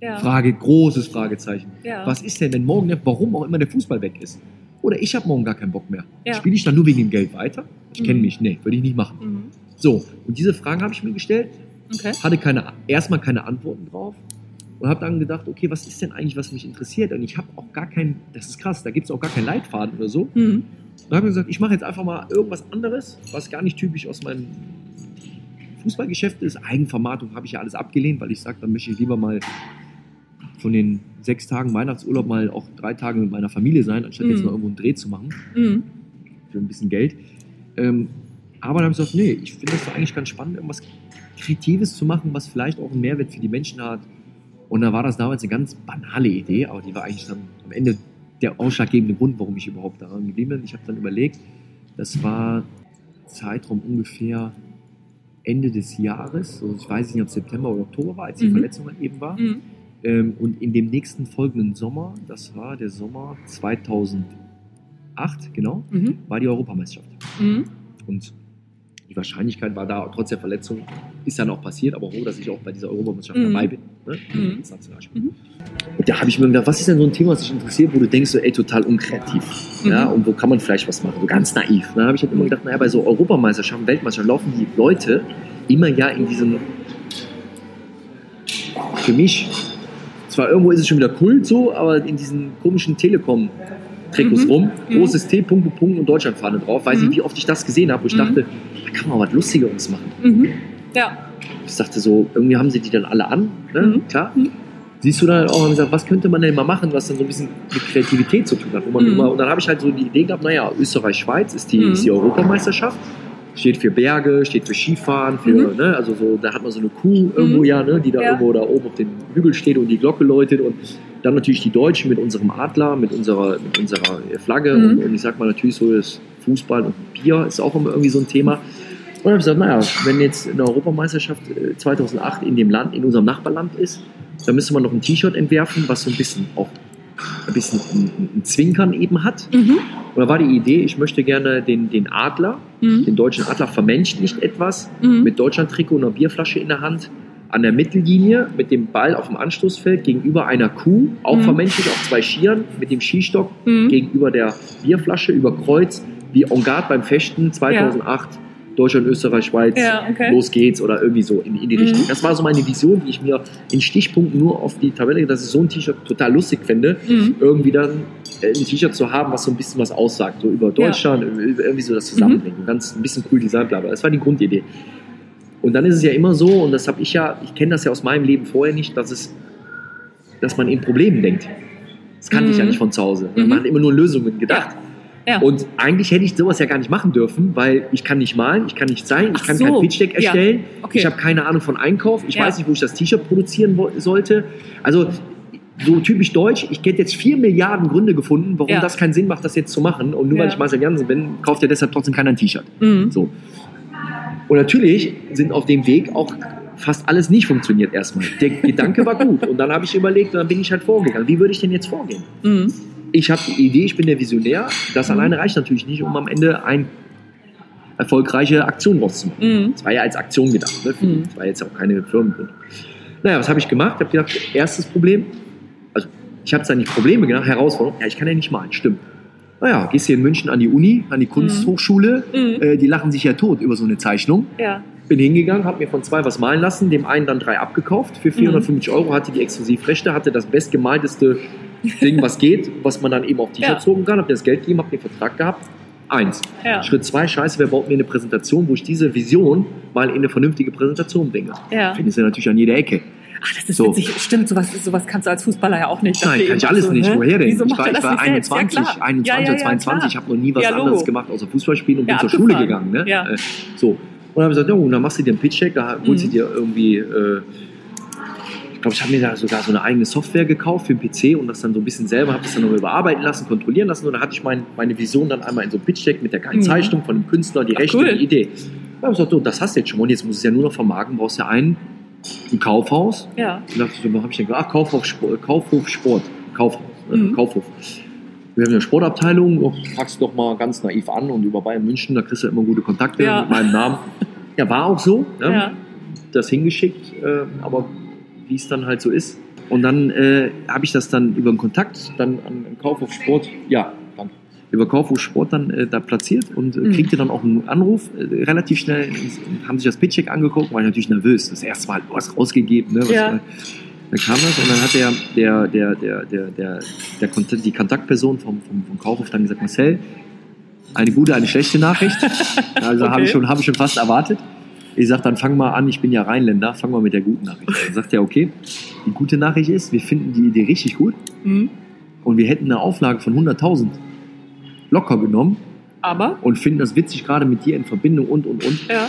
Speaker 1: Ja.
Speaker 2: Frage, großes Fragezeichen.
Speaker 1: ja.
Speaker 2: Was ist denn, wenn morgen, warum auch immer der Fußball weg ist? Oder ich habe morgen gar keinen Bock mehr.
Speaker 1: Ja.
Speaker 2: Spiele ich dann nur wegen dem Geld weiter? Ich kenne
Speaker 1: Mhm.
Speaker 2: mich, nee, würde ich nicht machen.
Speaker 1: Mhm.
Speaker 2: So, und diese Fragen habe ich mir gestellt,
Speaker 1: Okay.
Speaker 2: hatte keine, erstmal keine Antworten drauf und habe dann gedacht, okay, was ist denn eigentlich, was mich interessiert? Und ich habe auch gar keinen, das ist krass, da gibt es auch gar keinen Leitfaden oder so.
Speaker 1: Mhm.
Speaker 2: Dann habe ich gesagt, ich mache jetzt einfach mal irgendwas anderes, was gar nicht typisch aus meinem Fußballgeschäft ist. Eigenvermarktung habe ich ja alles abgelehnt, weil ich sage, dann möchte ich lieber mal von den sechs Tagen Weihnachtsurlaub mal auch drei Tage mit meiner Familie sein, anstatt jetzt
Speaker 1: Mhm.
Speaker 2: mal irgendwo einen Dreh zu machen
Speaker 1: Mhm.
Speaker 2: für ein bisschen Geld. Ähm, aber dann habe ich gesagt, nee, ich finde das doch eigentlich ganz spannend, irgendwas Kreatives zu machen, was vielleicht auch einen Mehrwert für die Menschen hat. Und da war das damals eine ganz banale Idee, aber die war eigentlich dann am Ende der ausschlaggebende Grund, warum ich überhaupt daran geblieben bin. Ich habe dann überlegt, das war Zeitraum ungefähr Ende des Jahres, so ich weiß nicht, ob September oder Oktober war, als die
Speaker 1: Mhm.
Speaker 2: Verletzung halt eben war.
Speaker 1: Mhm.
Speaker 2: Ähm, und in dem nächsten folgenden Sommer, das war der Sommer 2008, genau,
Speaker 1: Mhm.
Speaker 2: war die Europameisterschaft.
Speaker 1: Mhm.
Speaker 2: Und die Wahrscheinlichkeit war da, trotz der Verletzung, ist dann auch passiert, aber froh, dass ich auch bei dieser Europameisterschaft
Speaker 1: Mhm.
Speaker 2: dabei bin. Ne?
Speaker 1: Mhm. Mhm.
Speaker 2: Und da habe ich mir gedacht, was ist denn so ein Thema, was dich interessiert, wo du denkst, so, ey, total unkreativ.
Speaker 1: Mhm.
Speaker 2: Ja, und wo kann man vielleicht was machen? So ganz naiv. Da habe ich halt immer gedacht, naja, bei so Europameisterschaften, Weltmeisterschaften laufen die Leute immer ja in diesem, für mich, zwar irgendwo ist es schon wieder Kult so, aber in diesen komischen Telekom-Trikots
Speaker 1: Mhm.
Speaker 2: rum,
Speaker 1: Mhm.
Speaker 2: großes T, Punkt, Punkt, Punkt und Deutschlandfahne drauf. Weiß
Speaker 1: Mhm.
Speaker 2: ich, wie oft ich das gesehen habe, wo ich
Speaker 1: Mhm.
Speaker 2: dachte, da kann man was Lustigeres machen.
Speaker 1: Mhm. Ja.
Speaker 2: Ich dachte so, irgendwie haben sie die dann alle an, ne?
Speaker 1: Mhm.
Speaker 2: klar.
Speaker 1: Mhm.
Speaker 2: Siehst du dann auch und gesagt, was könnte man denn mal machen, was dann so ein bisschen mit Kreativität zu tun hat? Wo man
Speaker 1: Mhm.
Speaker 2: immer, und dann habe ich halt so die Idee gehabt, naja, Österreich-Schweiz ist die,
Speaker 1: Mhm.
Speaker 2: ist die Europameisterschaft. Steht für Berge, steht für Skifahren, für,
Speaker 1: Mhm.
Speaker 2: ne, also so, da hat man so eine Kuh irgendwo ja, ne, die da
Speaker 1: Ja.
Speaker 2: irgendwo da oben auf dem Hügel steht und die Glocke läutet und dann natürlich die Deutschen mit unserem Adler, mit unserer, mit unserer Flagge
Speaker 1: Mhm.
Speaker 2: und, und ich sag mal natürlich so das Fußball und Bier ist auch immer irgendwie so ein Thema. Und dann habe ich gesagt, naja, wenn jetzt eine Europameisterschaft äh, 2008 in dem Land, in unserem Nachbarland ist, dann müsste man noch ein T-Shirt entwerfen, was so ein bisschen auch ein bisschen ein, ein Zwinkern eben hat.
Speaker 1: Mhm.
Speaker 2: Und da war die Idee, ich möchte gerne den, den Adler,
Speaker 1: Mhm.
Speaker 2: den deutschen Adler vermenschlicht etwas,
Speaker 1: Mhm.
Speaker 2: mit Deutschland-Trikot und einer Bierflasche in der Hand, an der Mittellinie mit dem Ball auf dem Anstoßfeld gegenüber einer Kuh, auch
Speaker 1: Mhm.
Speaker 2: vermenschlicht auf zwei Skiern, mit dem Skistock
Speaker 1: Mhm.
Speaker 2: gegenüber der Bierflasche über Kreuz wie On Guard beim Fechten 2008, Deutschland, Österreich, Schweiz,
Speaker 1: Ja, okay.
Speaker 2: los geht's oder irgendwie so in, in die
Speaker 1: Mhm.
Speaker 2: Richtung. Das war so meine Vision, die ich mir in Stichpunkten nur auf die Tabelle, dass ich so ein T-Shirt total lustig finde,
Speaker 1: Mhm.
Speaker 2: irgendwie dann äh, ein T-Shirt zu haben, was so ein bisschen was aussagt, so über Deutschland, über- irgendwie so das zusammenbringen. Ganz ein bisschen cool Design, bla bla. Das war die Grundidee. Und dann ist es ja immer so, und das habe ich ja, ich kenne das ja aus meinem Leben vorher nicht, dass es, dass man in Problemen denkt. Das kannte ich ja
Speaker 1: Mhm.
Speaker 2: nicht von zu Hause.
Speaker 1: Mhm.
Speaker 2: Man hat immer nur Lösungen gedacht.
Speaker 1: Ja.
Speaker 2: Und eigentlich hätte ich sowas ja gar nicht machen dürfen, weil ich kann nicht malen, ich kann nicht zeigen, ich
Speaker 1: Ach
Speaker 2: kann
Speaker 1: so.
Speaker 2: kein Pitch Deck
Speaker 1: Ja.
Speaker 2: erstellen,
Speaker 1: Okay.
Speaker 2: ich habe keine Ahnung von Einkauf, ich
Speaker 1: Ja.
Speaker 2: weiß nicht, wo ich das T-Shirt produzieren sollte. Also so typisch deutsch, ich hätte jetzt vier Milliarden Gründe gefunden, warum
Speaker 1: Ja.
Speaker 2: das keinen Sinn macht, das jetzt zu machen. Und nur
Speaker 1: Ja.
Speaker 2: weil ich Marcel Jansen bin, kauft ja deshalb trotzdem keiner ein T-Shirt.
Speaker 1: Mhm.
Speaker 2: So. Und natürlich sind auf dem Weg auch fast alles nicht funktioniert erstmal. Der Gedanke war gut und dann habe ich überlegt, und dann bin ich halt vorgegangen. Wie würde ich denn jetzt vorgehen?
Speaker 1: Mhm.
Speaker 2: Ich habe die Idee, ich bin der Visionär. Das
Speaker 1: Mhm.
Speaker 2: alleine reicht natürlich nicht, um am Ende eine erfolgreiche Aktion rauszumachen.
Speaker 1: Mhm.
Speaker 2: Das war ja als Aktion gedacht. Ne?
Speaker 1: Mhm.
Speaker 2: Das war jetzt auch keine Firmengründung. Naja, was habe ich gemacht? Ich habe gedacht, erstes Problem, also ich habe es dann nicht Probleme genannt, Herausforderung, ja, ich kann ja nicht malen, stimmt. Naja, gehst hier in München an die Uni, an die Kunsthochschule,
Speaker 1: Mhm.
Speaker 2: äh, die lachen sich ja tot über so eine Zeichnung.
Speaker 1: Ja.
Speaker 2: Bin hingegangen, habe mir von zwei was malen lassen, dem einen dann drei abgekauft für 450 Euro, hatte die Exklusivrechte, hatte das bestgemalteste Ding, was geht, was man dann eben auf T-Shirts drucken kann, habe dir das Geld gegeben, habe den Vertrag gehabt. Eins.
Speaker 1: Ja.
Speaker 2: Schritt zwei, scheiße, wer baut mir eine Präsentation, wo ich diese Vision mal in eine vernünftige Präsentation bringe.
Speaker 1: Ja.
Speaker 2: Findest du natürlich an jeder Ecke.
Speaker 1: Ach, das ist
Speaker 2: So.
Speaker 1: witzig. Stimmt, sowas, sowas kannst du als Fußballer ja auch nicht.
Speaker 2: Nein, kann ich alles
Speaker 1: so,
Speaker 2: nicht. Woher denn? Ich war, ich war
Speaker 1: nicht selbst?
Speaker 2: 21,
Speaker 1: ja, klar.
Speaker 2: 21
Speaker 1: ja, ja,
Speaker 2: oder 22,
Speaker 1: klar.
Speaker 2: ich habe noch nie was
Speaker 1: Ja,
Speaker 2: anderes gemacht außer Fußball spielen und
Speaker 1: Ja,
Speaker 2: bin zur Schule gegangen. Ne?
Speaker 1: Ja.
Speaker 2: Äh, So. Und dann habe ich gesagt, ja, dann machst du dir einen Pitch-Check, da holst du
Speaker 1: Mhm.
Speaker 2: dir irgendwie, äh, ich glaube, ich habe mir da sogar so eine eigene Software gekauft für den PC und das dann so ein bisschen selber, habe das dann noch überarbeiten lassen, kontrollieren lassen und dann hatte ich mein, meine Vision dann einmal in so einem Pitch-Check mit der geilen
Speaker 1: Mhm.
Speaker 2: Zeichnung von dem Künstler, die
Speaker 1: Ach,
Speaker 2: Rechte,
Speaker 1: cool.
Speaker 2: die Idee. Da habe ich gesagt, so, das hast du jetzt schon mal und jetzt musst du es ja nur noch vermarkten, brauchst ja einen, ein Kaufhaus,
Speaker 1: Ja.
Speaker 2: da dachte ich, wo habe ich denn gedacht? Ach, Kaufhof, Sport, Kaufhof Sport. Kaufhaus. äh,
Speaker 1: Mhm.
Speaker 2: Kaufhof. Wir haben eine Sportabteilung, oh, fragst doch mal ganz naiv an und über Bayern München, da kriegst du immer gute Kontakte
Speaker 1: Ja.
Speaker 2: mit meinem Namen. Ja, war auch so. Ne?
Speaker 1: Ja.
Speaker 2: Das hingeschickt, äh, aber wie es dann halt so ist. Und dann äh, habe ich das dann über einen Kontakt dann an, an Kaufhof Sport, ja, danke, über Kaufhof Sport dann äh, da platziert und äh,
Speaker 1: Mhm.
Speaker 2: kriegte dann auch einen Anruf äh, relativ schnell, haben sich das Pitcheck angeguckt, war ich natürlich nervös. Das erste Mal was rausgegeben, ne? Was,
Speaker 1: Ja.
Speaker 2: dann kam das und dann hat der, der, der, der, der, der, der Kontakt, die Kontaktperson vom, vom, vom Kaufhof dann gesagt, Marcel, eine gute, eine schlechte Nachricht. (laughs) Also habe ich,
Speaker 1: Okay.
Speaker 2: schon- habe ich schon fast erwartet. Ich sage, dann fang mal an, ich bin ja Rheinländer, fang mal mit der guten Nachricht an. Dann sagt er, okay, die gute Nachricht ist, wir finden die Idee richtig gut
Speaker 1: Mhm.
Speaker 2: und wir hätten eine Auflage von 100.000 locker genommen
Speaker 1: Aber,
Speaker 2: und finden das witzig gerade mit dir in Verbindung und, und, und.
Speaker 1: ja.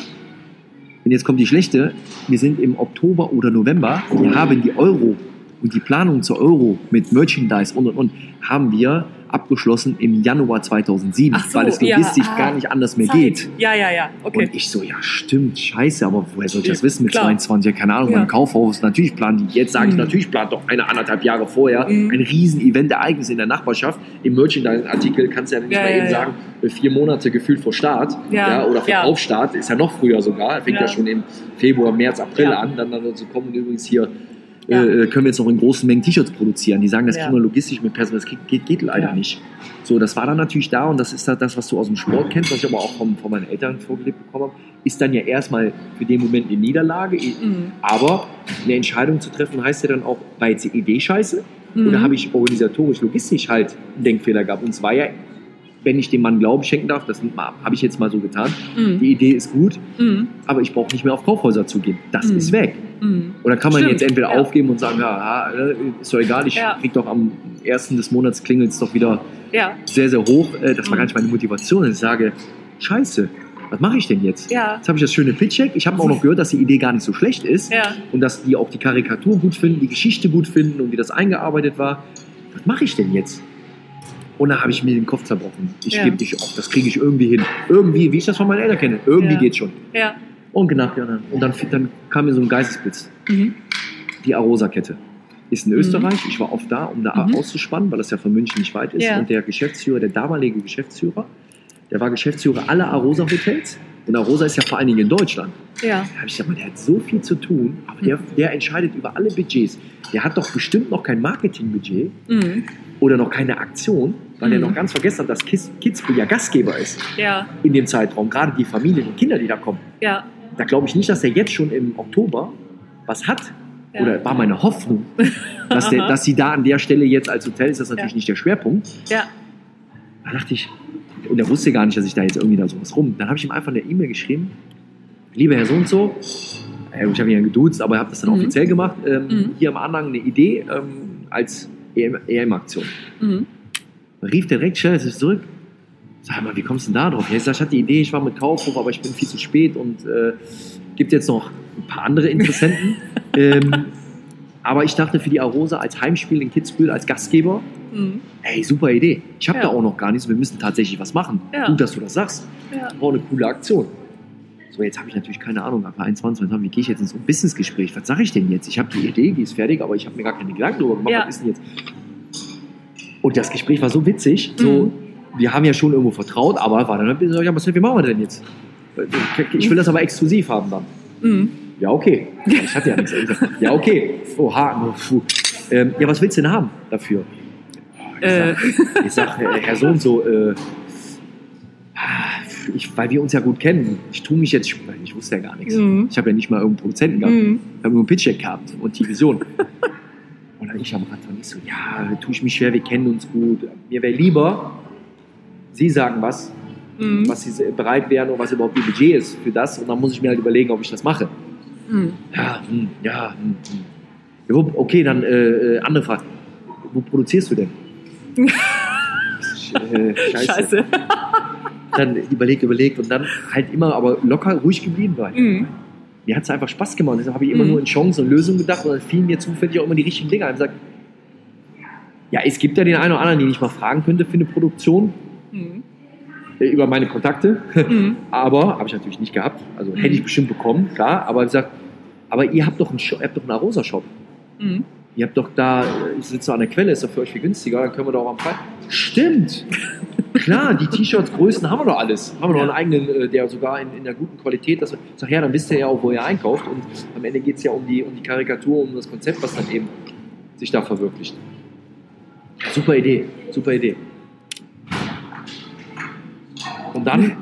Speaker 2: Und jetzt kommt die schlechte. Wir sind im Oktober oder November. Wir haben die Euro und die Planung zur Euro mit Merchandise und und und haben wir abgeschlossen im Januar 2007,
Speaker 1: Ach so,
Speaker 2: weil es
Speaker 1: ja,
Speaker 2: logistisch
Speaker 1: ah,
Speaker 2: gar nicht anders mehr
Speaker 1: Zeit.
Speaker 2: geht.
Speaker 1: Ja, ja, ja. Okay.
Speaker 2: Und ich so, ja, stimmt, scheiße, aber woher soll ich das
Speaker 1: Ja,
Speaker 2: wissen mit
Speaker 1: klar.
Speaker 2: 22? Ja, keine Ahnung,
Speaker 1: Ja.
Speaker 2: beim Kaufhaus, natürlich planen die, jetzt sage ich,
Speaker 1: Mhm.
Speaker 2: natürlich plant doch eine anderthalb Jahre vorher
Speaker 1: Mhm.
Speaker 2: ein riesen Event-Ereignis in der Nachbarschaft. Im Merchandise-Artikel kannst du ja nicht
Speaker 1: Ja,
Speaker 2: mal
Speaker 1: ja,
Speaker 2: eben
Speaker 1: ja.
Speaker 2: sagen, äh, vier Monate gefühlt vor Start
Speaker 1: Ja,
Speaker 2: ja. oder vor
Speaker 1: ja.
Speaker 2: Aufstart, ist ja noch früher sogar, fängt ja,
Speaker 1: Ja.
Speaker 2: schon im Februar, März, April
Speaker 1: Ja.
Speaker 2: an, dann, dann zu kommen und übrigens hier
Speaker 1: Ja.
Speaker 2: äh, können wir jetzt noch in großen Mengen T-Shirts produzieren. Die sagen, das
Speaker 1: Ja.
Speaker 2: kriegen wir logistisch mit Personal, das geht, geht, leider
Speaker 1: Ja.
Speaker 2: nicht. So, das war dann natürlich da und das ist halt das, was du aus dem Sport kennst, was ich aber auch vom, von meinen Eltern vorgelebt bekommen habe, ist dann ja erstmal für den Moment eine Niederlage.
Speaker 1: Mhm.
Speaker 2: Aber eine Entscheidung zu treffen heißt ja dann auch, war jetzt die Idee scheiße?
Speaker 1: Mhm.
Speaker 2: Oder habe ich organisatorisch, logistisch halt einen Denkfehler gehabt? Und zwar ja, wenn ich dem Mann Glauben schenken darf, das habe ich jetzt mal so getan,
Speaker 1: Mhm.
Speaker 2: die Idee ist gut,
Speaker 1: Mhm.
Speaker 2: aber ich brauche nicht mehr auf Kaufhäuser zugehen. Das
Speaker 1: Mhm.
Speaker 2: ist weg.
Speaker 1: Mhm.
Speaker 2: Oder kann man
Speaker 1: Stimmt,
Speaker 2: jetzt entweder
Speaker 1: ja.
Speaker 2: aufgeben und sagen, ja, äh, ist doch egal, ich
Speaker 1: Ja.
Speaker 2: krieg doch am ersten des Monats klingelt es doch wieder
Speaker 1: Ja,
Speaker 2: sehr, sehr hoch. Äh, Das war
Speaker 1: Mhm.
Speaker 2: gar nicht meine Motivation. Ich sage, scheiße, was mache ich denn jetzt?
Speaker 1: ja,
Speaker 2: Jetzt habe ich das schöne Pitch-Check. Ich habe auch noch gehört, dass die Idee gar nicht so schlecht ist
Speaker 1: ja.
Speaker 2: und dass die auch die Karikatur gut finden, die Geschichte gut finden und wie das eingearbeitet war. Was mache ich denn jetzt? Und da habe ich mir den Kopf zerbrochen. Ich
Speaker 1: Ja.
Speaker 2: gebe nicht auf, das kriege ich irgendwie hin. Irgendwie, wie ich das von meinen Eltern kenne. Irgendwie
Speaker 1: Ja.
Speaker 2: geht's schon.
Speaker 1: Ja.
Speaker 2: Und genau, ja, dann- und dann, dann kam mir so ein Geistesblitz.
Speaker 1: Mhm.
Speaker 2: Die Arosa-Kette. Ist in
Speaker 1: Mhm.
Speaker 2: Österreich. Ich war oft da, um da
Speaker 1: Mhm.
Speaker 2: auszuspannen, weil das ja von München nicht weit ist.
Speaker 1: Ja.
Speaker 2: Und der Geschäftsführer, der damalige Geschäftsführer, der war Geschäftsführer aller Arosa-Hotels. Und Arosa ist ja vor allen Dingen in Deutschland.
Speaker 1: Ja.
Speaker 2: Da habe ich gesagt, man, der hat so viel zu tun, aber der, der entscheidet über alle Budgets. Der hat doch bestimmt noch kein Marketingbudget
Speaker 1: Mhm.
Speaker 2: oder noch keine Aktion. Weil er
Speaker 1: Mhm.
Speaker 2: noch ganz vergessen hat, dass Kids- Kitzbühel ja Gastgeber ist
Speaker 1: Ja,
Speaker 2: in dem Zeitraum. Gerade die Familien und Kinder, die da kommen.
Speaker 1: ja,
Speaker 2: Da glaube ich nicht, dass er jetzt schon im Oktober was hat.
Speaker 1: ja.
Speaker 2: Oder war meine Hoffnung, dass, der, (laughs) dass sie da an der Stelle jetzt als Hotel ist, das ist natürlich nicht der Schwerpunkt.
Speaker 1: ja.
Speaker 2: Da dachte ich, und er wusste gar nicht, dass ich da jetzt irgendwie da sowas rum. Dann habe ich ihm einfach eine E-Mail geschrieben. Lieber Herr so und so, ich habe ihn ja geduzt, aber ich habe das dann
Speaker 1: Mhm.
Speaker 2: offiziell gemacht. Ähm,
Speaker 1: Mhm.
Speaker 2: Hier am Anhang eine Idee ähm, als EM-Aktion.
Speaker 1: Mhm.
Speaker 2: Rief direkt schnell zurück. Sag mal, wie kommst du denn da drauf? Ja, ich, sag, ich hatte die Idee, ich war mit Kaufhof, aber ich bin viel zu spät und äh, gibt jetzt noch ein paar andere Interessenten. (laughs) ähm, aber ich dachte für die Arosa als Heimspiel in Kitzbühel als Gastgeber,
Speaker 1: Mhm.
Speaker 2: ey, super Idee. Ich habe
Speaker 1: Ja.
Speaker 2: da auch noch gar nichts, wir müssen tatsächlich was machen.
Speaker 1: Ja.
Speaker 2: Gut, dass du das sagst.
Speaker 1: Ja.
Speaker 2: War eine coole Aktion. So, jetzt habe ich natürlich keine Ahnung, ab 21, wie gehe ich jetzt in so ein Businessgespräch? Was sage ich denn jetzt? Ich habe die Idee, die ist fertig, aber ich habe mir gar keine Gedanken darüber gemacht,
Speaker 1: Ja.
Speaker 2: was ist denn jetzt? Und das Gespräch war so witzig, so,
Speaker 1: Mhm.
Speaker 2: wir haben ja schon irgendwo vertraut, aber war dann, ja, Marcel, wie machen wir denn jetzt? Ich will das aber exklusiv haben dann.
Speaker 1: Mhm.
Speaker 2: Ja, okay. Ich hatte ja nichts. Ja, okay. Oha, puh. Ähm, ja, was willst du denn haben dafür? Ich
Speaker 1: Äh.
Speaker 2: sag, ich sag Herr so und so, äh, ich, weil wir uns ja gut kennen, ich tue mich jetzt, ich wusste ja gar nichts.
Speaker 1: Mhm.
Speaker 2: Ich habe ja nicht mal irgendeinen Produzenten gehabt.
Speaker 1: Mhm.
Speaker 2: Ich habe nur einen Pitch-Deck gehabt und die Vision. Und dann ich am Rad und ich so, ja, tue ich mich schwer, wir kennen uns gut. Mir wäre lieber, Sie sagen was,
Speaker 1: Mhm.
Speaker 2: was Sie bereit wären und was überhaupt Ihr Budget ist für das. Und dann muss ich mir halt überlegen, ob ich das mache.
Speaker 1: Mhm.
Speaker 2: Ja, hm, ja, hm, hm. ja wo, okay, dann äh, äh, andere Frage. Wo produzierst du denn? (laughs) äh, scheiße.
Speaker 1: Scheiße.
Speaker 2: Dann überlegt, überlegt und dann halt immer aber locker ruhig geblieben war.
Speaker 1: Mhm.
Speaker 2: Mir hat es einfach Spaß gemacht. Deshalb habe ich immer
Speaker 1: Mhm.
Speaker 2: nur in Chancen und Lösungen gedacht und dann fielen mir zufällig auch immer die richtigen Dinge ein. Ich gesagt, ja, es gibt ja den einen oder anderen, den ich mal fragen könnte für eine Produktion
Speaker 1: Mhm.
Speaker 2: äh, über meine Kontakte.
Speaker 1: Mhm. (laughs)
Speaker 2: Aber habe ich natürlich nicht gehabt. Also hätte ich bestimmt bekommen, klar. Aber ich gesagt, aber ihr habt doch einen, Shop, ihr habt doch einen Arosa-Shop. Ihr habt doch da, ich sitze an der Quelle, ist doch für euch viel günstiger, dann können wir doch auch am Preis. Stimmt! Klar, die T-Shirts, Größen haben wir doch alles. Haben wir doch einen eigenen, äh, der sogar in, in der guten Qualität, dass wir, sag ja, dann wisst ihr ja auch, wo ihr einkauft. Und am Ende geht es ja um die, um die Karikatur, um das Konzept, was dann eben sich da verwirklicht. Super Idee, super Idee. Und dann,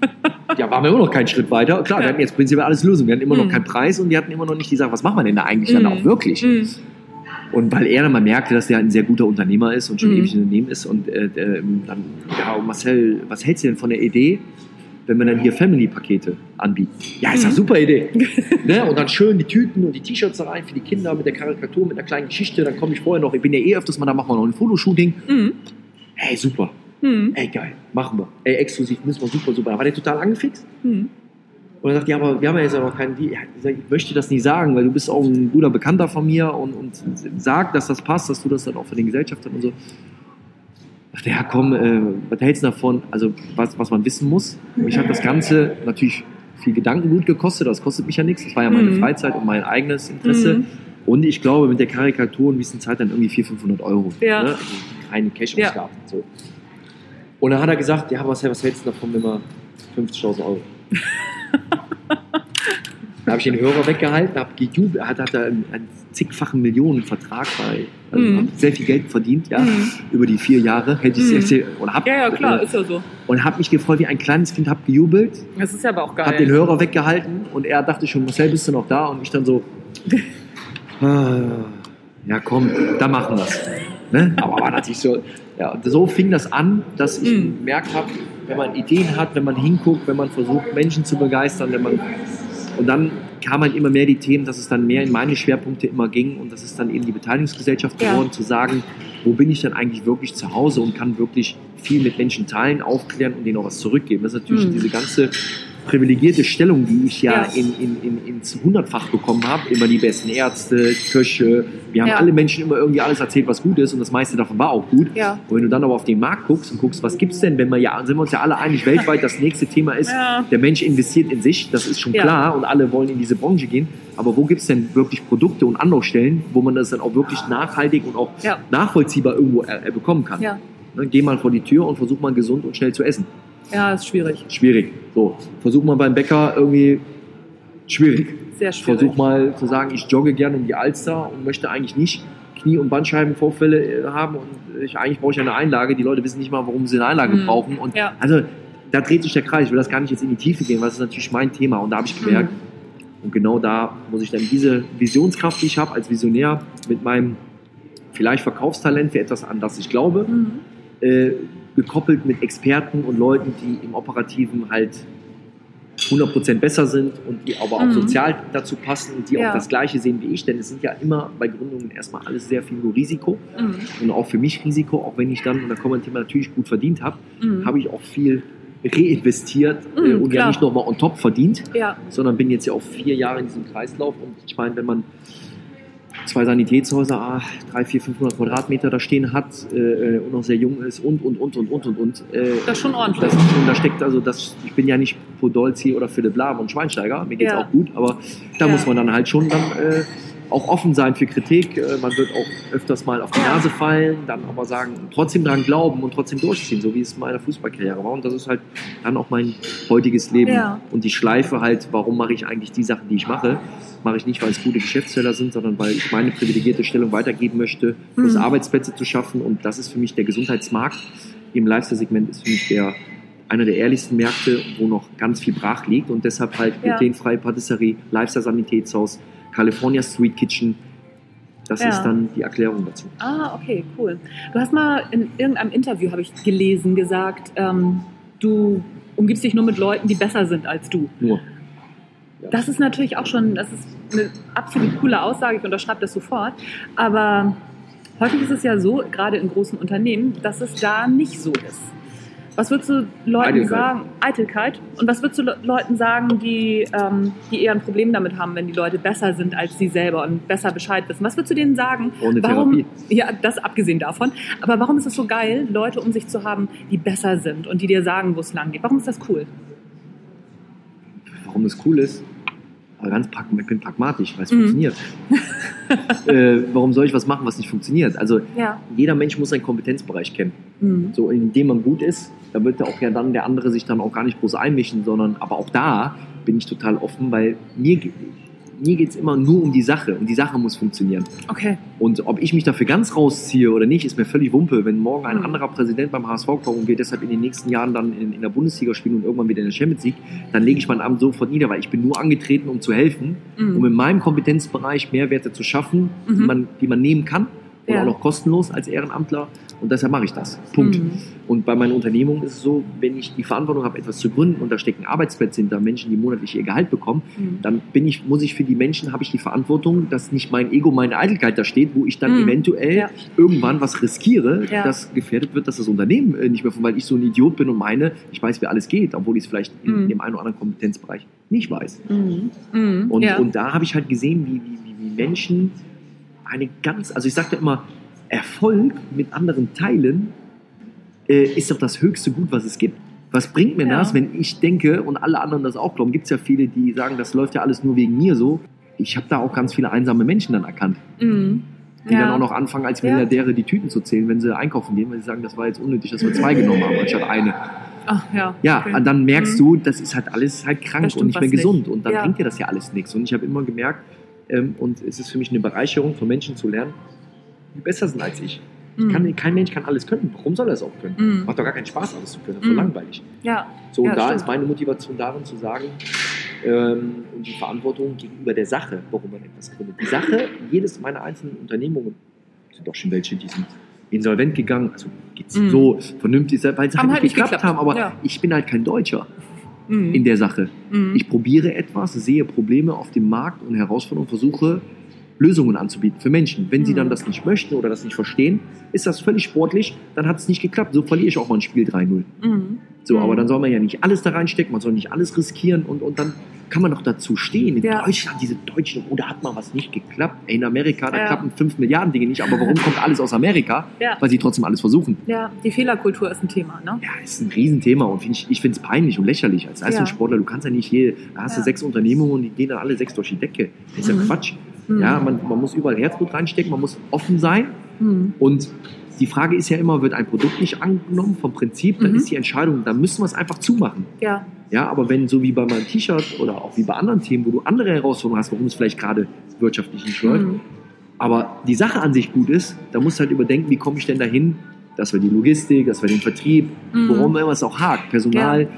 Speaker 2: (laughs) ja, waren wir immer noch keinen Schritt weiter. Klar, wir
Speaker 1: Ja.
Speaker 2: hatten jetzt prinzipiell alles Lösung. Wir hatten immer noch
Speaker 1: Mhm.
Speaker 2: keinen Preis und wir hatten immer noch nicht die Sache, was machen wir denn da eigentlich dann
Speaker 1: Mhm.
Speaker 2: auch wirklich?
Speaker 1: Mhm.
Speaker 2: Und weil er dann mal merkte, dass der ein sehr guter Unternehmer ist und schon
Speaker 1: Mhm.
Speaker 2: ewig im Unternehmen ist und äh, äh, dann, ja, Marcel, was hältst du denn von der Idee, wenn wir dann hier Family-Pakete anbieten? Ja, ist ja
Speaker 1: Mhm.
Speaker 2: super Idee. (laughs) ne? Und dann schön die Tüten und die T-Shirts da rein für die Kinder mit der Karikatur, mit einer kleinen Geschichte. Dann komme ich vorher noch, ich bin ja eh öfters mal, da machen wir noch ein Fotoshooting.
Speaker 1: Mhm.
Speaker 2: Hey, super.
Speaker 1: Mhm.
Speaker 2: Ey, geil. Machen wir. Ey, exklusiv müssen wir super, super. Da war der total angefixt.
Speaker 1: Mhm.
Speaker 2: Und er sagt, ja, aber wir haben ja jetzt noch keinen Deal. Ich, ich möchte das nicht sagen, weil du bist auch ein guter Bekannter von mir und, und sag, dass das passt, dass du das dann auch für den Gesellschafter und so. Ich dachte, ja, komm, äh, was hältst du davon? Also, was, was man wissen muss. Mich hat das Ganze natürlich viel Gedankengut gekostet, das kostet mich ja nichts. Das war ja meine
Speaker 1: Mhm.
Speaker 2: Freizeit und mein eigenes Interesse.
Speaker 1: Mhm.
Speaker 2: Und ich glaube, mit der Karikatur und ein bisschen Zeit dann irgendwie 400, 500 Euro.
Speaker 1: Ja.
Speaker 2: Ne? Also keine cash
Speaker 1: Ja.
Speaker 2: ausgaben So. Und dann hat er gesagt, ja, was, was hältst du davon, wenn wir 50.000 Euro? Da habe ich den Hörer weggehalten, habe gejubelt, hat, hat er einen, einen zigfachen Millionenvertrag bei, also
Speaker 1: Mhm.
Speaker 2: hat sehr viel Geld verdient, ja,
Speaker 1: Mhm.
Speaker 2: über die vier Jahre. Hätte ich
Speaker 1: Mhm.
Speaker 2: sehr, sehr, oder hab,
Speaker 1: Ja, ja, klar,
Speaker 2: äh,
Speaker 1: ist ja so.
Speaker 2: und habe mich gefreut wie ein kleines Kind, habe gejubelt,
Speaker 1: Das ist ja aber auch geil.
Speaker 2: habe den Hörer weggehalten und er dachte schon, Marcel, bist du noch da? Und ich dann so, (laughs) ah, ja komm, da machen wir es. Ne? Aber war natürlich so, ja, und so fing das an, dass ich
Speaker 1: Mhm.
Speaker 2: gemerkt habe, wenn man Ideen hat, wenn man hinguckt, wenn man versucht, Menschen zu begeistern, wenn man und dann kamen halt immer mehr die Themen, dass es dann mehr in meine Schwerpunkte immer ging und das ist dann eben die Beteiligungsgesellschaft
Speaker 1: Ja.
Speaker 2: geworden, zu sagen, wo bin ich denn eigentlich wirklich zu Hause und kann wirklich viel mit Menschen teilen, aufklären und denen auch was zurückgeben. Das ist natürlich
Speaker 1: Mhm.
Speaker 2: diese ganze privilegierte Stellung, die ich ja,
Speaker 1: Ja.
Speaker 2: In, in, in, ins Hundertfach bekommen habe. Immer die besten Ärzte, Köche. Wir haben
Speaker 1: Ja.
Speaker 2: alle Menschen immer irgendwie alles erzählt, was gut ist und das meiste davon war auch gut.
Speaker 1: Ja.
Speaker 2: Und wenn du dann aber auf den Markt guckst und guckst, was gibt's denn, wenn wir ja, sind wir uns ja alle einig, (laughs) weltweit das nächste Thema ist, der Mensch investiert in sich, das ist schon klar und alle wollen in diese Branche gehen. Aber wo gibt's denn wirklich Produkte und Anlaufstellen, wo man das dann auch wirklich nachhaltig und auch nachvollziehbar irgendwo äh, bekommen kann? Ne, Geh mal vor die Tür und versuch mal gesund und schnell zu essen.
Speaker 1: Ja, ist schwierig.
Speaker 2: Schwierig. So, versuch mal beim Bäcker irgendwie schwierig.
Speaker 1: Sehr schwierig.
Speaker 2: Versuch mal zu sagen, ich jogge gerne um die Alster und möchte eigentlich nicht Knie- und Bandscheibenvorfälle äh, haben und ich, eigentlich brauche ich eine Einlage. Die Leute wissen nicht mal, warum sie eine Einlage
Speaker 1: Mhm.
Speaker 2: brauchen. Und
Speaker 1: Ja.
Speaker 2: also da dreht sich der Kreis. Ich will das gar nicht jetzt in die Tiefe gehen, weil das ist natürlich mein Thema. Und da habe ich gemerkt, und genau da muss ich dann diese Visionskraft, die ich habe als Visionär, mit meinem vielleicht Verkaufstalent für etwas, an das ich glaube,
Speaker 1: Mhm.
Speaker 2: äh, gekoppelt mit Experten und Leuten, die im Operativen halt 100% besser sind und die aber auch
Speaker 1: Mhm.
Speaker 2: sozial dazu passen und die
Speaker 1: Ja.
Speaker 2: auch das Gleiche sehen wie ich. Denn es sind ja immer bei Gründungen erstmal alles sehr viel nur Risiko
Speaker 1: Mhm.
Speaker 2: und auch für mich Risiko, auch wenn ich dann, und da kommen wir Thema, natürlich gut verdient habe,
Speaker 1: Mhm.
Speaker 2: habe ich auch viel reinvestiert äh,
Speaker 1: Mhm,
Speaker 2: und ja
Speaker 1: klar.
Speaker 2: nicht nochmal on top verdient
Speaker 1: Ja.
Speaker 2: sondern bin jetzt ja auch vier Jahre in diesem Kreislauf. Und ich meine, wenn man zwei Sanitätshäuser, ah, drei, vier, 500 Quadratmeter da stehen hat äh, und noch sehr jung ist und, und, und, und, und, und, und. Äh,
Speaker 1: Das ist schon ordentlich.
Speaker 2: das schon, da steckt also das, ich bin ja nicht Podolski oder Philipp Lahm und Schweinsteiger, mir geht's
Speaker 1: Ja.
Speaker 2: auch gut, aber da
Speaker 1: Ja.
Speaker 2: muss man dann halt schon dann äh, auch offen sein für Kritik. Äh, man wird auch öfters mal auf die. Nase fallen, dann aber sagen, trotzdem dran glauben und trotzdem durchziehen, so wie es in meiner Fußballkarriere war. Und das ist halt dann auch mein heutiges Leben.
Speaker 1: Ja.
Speaker 2: Und die Schleife halt, warum mache ich eigentlich die Sachen, die ich mache? Mache ich nicht, weil es gute Geschäftsfelder sind, sondern weil ich meine privilegierte Stellung weitergeben möchte, plus
Speaker 1: Mhm.
Speaker 2: Arbeitsplätze zu schaffen. Und das ist für mich der Gesundheitsmarkt. Im Lifestyle-Segment ist für mich der einer der ehrlichsten Märkte, wo noch ganz viel brach liegt und deshalb halt
Speaker 1: Ja.
Speaker 2: glutenfreie Patisserie, Lifestyle-Sanitätshaus, California Street Kitchen. Das
Speaker 1: Ja.
Speaker 2: ist dann die Erklärung dazu.
Speaker 1: Ah, okay, cool. Du hast mal in irgendeinem Interview, habe ich gelesen, gesagt, ähm, du umgibst dich nur mit Leuten, die besser sind als du.
Speaker 2: Nur.
Speaker 1: Das ist natürlich auch schon, das ist eine absolut coole Aussage, ich unterschreibe das sofort. Aber häufig ist es ja so, gerade in großen Unternehmen, dass es da nicht so ist. Was würdest du Leuten
Speaker 2: Eitelkeit.
Speaker 1: sagen? Eitelkeit. Und was würdest du Le Leuten sagen, die, ähm, die eher ein Problem damit haben, wenn die Leute besser sind als sie selber und besser Bescheid wissen? Was würdest du denen sagen?
Speaker 2: Ohne
Speaker 1: warum,
Speaker 2: Therapie.
Speaker 1: Ja, das abgesehen davon. Aber warum ist es so geil, Leute um sich zu haben, die besser sind und die dir sagen, wo es lang geht? Warum ist das cool?
Speaker 2: Warum das cool ist? Aber ganz ich bin pragmatisch, weil es
Speaker 1: Mhm.
Speaker 2: funktioniert. (laughs) äh, warum soll ich was machen, was nicht funktioniert? Also
Speaker 1: Ja.
Speaker 2: jeder Mensch muss seinen Kompetenzbereich kennen.
Speaker 1: Mhm.
Speaker 2: So, in dem man gut ist, da wird auch ja dann der andere sich dann auch gar nicht groß einmischen, sondern aber auch da bin ich total offen, weil mir, mir geht es immer nur um die Sache und die Sache muss funktionieren.
Speaker 1: Okay.
Speaker 2: Und ob ich mich dafür ganz rausziehe oder nicht, ist mir völlig Wumpe. Wenn morgen ein
Speaker 1: Mhm.
Speaker 2: anderer Präsident beim HSV kommt und wir deshalb in den nächsten Jahren dann in, in der Bundesliga spielen und irgendwann wieder in der Champions League, dann lege ich mein Amt sofort nieder, weil ich bin nur angetreten, um zu helfen,
Speaker 1: Mhm.
Speaker 2: um in meinem Kompetenzbereich Mehrwerte zu schaffen, die,
Speaker 1: Mhm.
Speaker 2: man, die man nehmen kann und
Speaker 1: Ja.
Speaker 2: auch noch kostenlos als Ehrenamtler. Und deshalb mache ich das. Punkt.
Speaker 1: Mhm.
Speaker 2: Und bei meinen Unternehmungen ist es so, wenn ich die Verantwortung habe, etwas zu gründen und da stecken Arbeitsplätze hinter Menschen, die monatlich ihr Gehalt bekommen,
Speaker 1: Mhm.
Speaker 2: dann bin ich, muss ich für die Menschen, habe ich die Verantwortung, dass nicht mein Ego, meine Eitelkeit da steht, wo ich dann
Speaker 1: Mhm.
Speaker 2: eventuell
Speaker 1: Ja.
Speaker 2: irgendwann was riskiere,
Speaker 1: Ja.
Speaker 2: dass gefährdet wird, dass das Unternehmen äh, nicht mehr weil ich so ein Idiot bin und meine, ich weiß, wie alles geht, obwohl ich es vielleicht in
Speaker 1: Mhm.
Speaker 2: dem einen oder anderen Kompetenzbereich nicht weiß.
Speaker 1: Mhm. Mhm.
Speaker 2: Und,
Speaker 1: ja.
Speaker 2: und da habe ich halt gesehen, wie, wie, wie, wie Menschen eine ganz, also ich sagte immer, Erfolg mit anderen teilen äh, ist doch das höchste Gut, was es gibt. Was bringt mir
Speaker 1: Ja.
Speaker 2: das, wenn ich denke und alle anderen das auch glauben? Gibt es ja viele, die sagen, das läuft ja alles nur wegen mir so. Ich habe da auch ganz viele einsame Menschen dann erkannt,
Speaker 1: Mhm.
Speaker 2: die
Speaker 1: Ja.
Speaker 2: dann auch noch anfangen, als. Milliardäre die Tüten zu zählen, wenn sie einkaufen gehen, weil sie sagen, das war jetzt unnötig, dass wir zwei genommen haben, anstatt eine.
Speaker 1: Ach, ja.
Speaker 2: Ja,
Speaker 1: okay.
Speaker 2: und dann merkst
Speaker 1: Mhm.
Speaker 2: du, das ist halt alles halt krank und nicht mehr
Speaker 1: was nicht.
Speaker 2: gesund. Und dann
Speaker 1: Ja.
Speaker 2: bringt dir das ja alles nichts. Und ich habe immer gemerkt, ähm, und es ist für mich eine Bereicherung, von Menschen zu lernen, die besser sind als ich.
Speaker 1: Mhm.
Speaker 2: Kann, kein Mensch kann alles können. Warum soll er es auch können?
Speaker 1: Mhm.
Speaker 2: Macht doch gar keinen Spaß, alles zu können. Das ist so
Speaker 1: Mhm.
Speaker 2: langweilig.
Speaker 1: Ja.
Speaker 2: So, und
Speaker 1: Ja,
Speaker 2: da
Speaker 1: stimmt.
Speaker 2: ist meine Motivation darin zu sagen, ähm, und die Verantwortung gegenüber der Sache, warum man etwas gründet. Die Sache, jedes meiner einzelnen Unternehmungen, sind doch schon welche, die sind insolvent gegangen, also geht's
Speaker 1: Mhm.
Speaker 2: so vernünftig, weil sie
Speaker 1: Haben
Speaker 2: halt
Speaker 1: halt
Speaker 2: nicht geklappt
Speaker 1: geklappt.
Speaker 2: haben, aber
Speaker 1: Ja.
Speaker 2: ich bin halt kein Deutscher
Speaker 1: Mhm.
Speaker 2: in der Sache.
Speaker 1: Mhm.
Speaker 2: Ich probiere etwas, sehe Probleme auf dem Markt und Herausforderungen, versuche Lösungen anzubieten für Menschen. Wenn sie
Speaker 1: Mhm.
Speaker 2: dann das nicht möchten oder das nicht verstehen, ist das völlig sportlich, dann hat es nicht geklappt. So verliere ich auch mal ein Spiel 3-0.
Speaker 1: Mhm.
Speaker 2: So,
Speaker 1: Mhm.
Speaker 2: aber dann soll man ja nicht alles da reinstecken, man soll nicht alles riskieren und, und dann kann man doch dazu stehen. In
Speaker 1: Ja.
Speaker 2: Deutschland, diese Deutschen, oh, da hat mal was nicht geklappt. Ey, in Amerika, da
Speaker 1: Ja.
Speaker 2: klappen 5 Milliarden Dinge nicht, aber warum kommt alles aus Amerika?
Speaker 1: Ja.
Speaker 2: Weil sie trotzdem alles versuchen.
Speaker 1: ja, die Fehlerkultur ist ein Thema, ne?
Speaker 2: Ja, ist ein Riesenthema und find ich, ich finde es peinlich und lächerlich. Als Leistungssportler, du kannst ja nicht jede, da hast du sechs Unternehmungen und die gehen dann alle sechs durch die Decke. Das ist ja
Speaker 1: Mhm.
Speaker 2: Quatsch.
Speaker 1: Mhm.
Speaker 2: Ja, man, man muss überall Herzblut reinstecken, man muss offen sein
Speaker 1: Mhm.
Speaker 2: und die Frage ist ja immer, wird ein Produkt nicht angenommen vom Prinzip, dann
Speaker 1: Mhm.
Speaker 2: ist die Entscheidung, dann müssen wir es einfach zumachen.
Speaker 1: Ja.
Speaker 2: Ja, aber wenn so wie bei meinem T-Shirt oder auch wie bei anderen Themen, wo du andere Herausforderungen hast, warum es vielleicht gerade wirtschaftlich nicht läuft,
Speaker 1: Mhm.
Speaker 2: aber die Sache an sich gut ist, da musst du halt überdenken, wie komme ich denn dahin, dass wir die Logistik, dass wir den Vertrieb,
Speaker 1: Mhm.
Speaker 2: worum immer es auch hakt, Personal,
Speaker 1: Ja.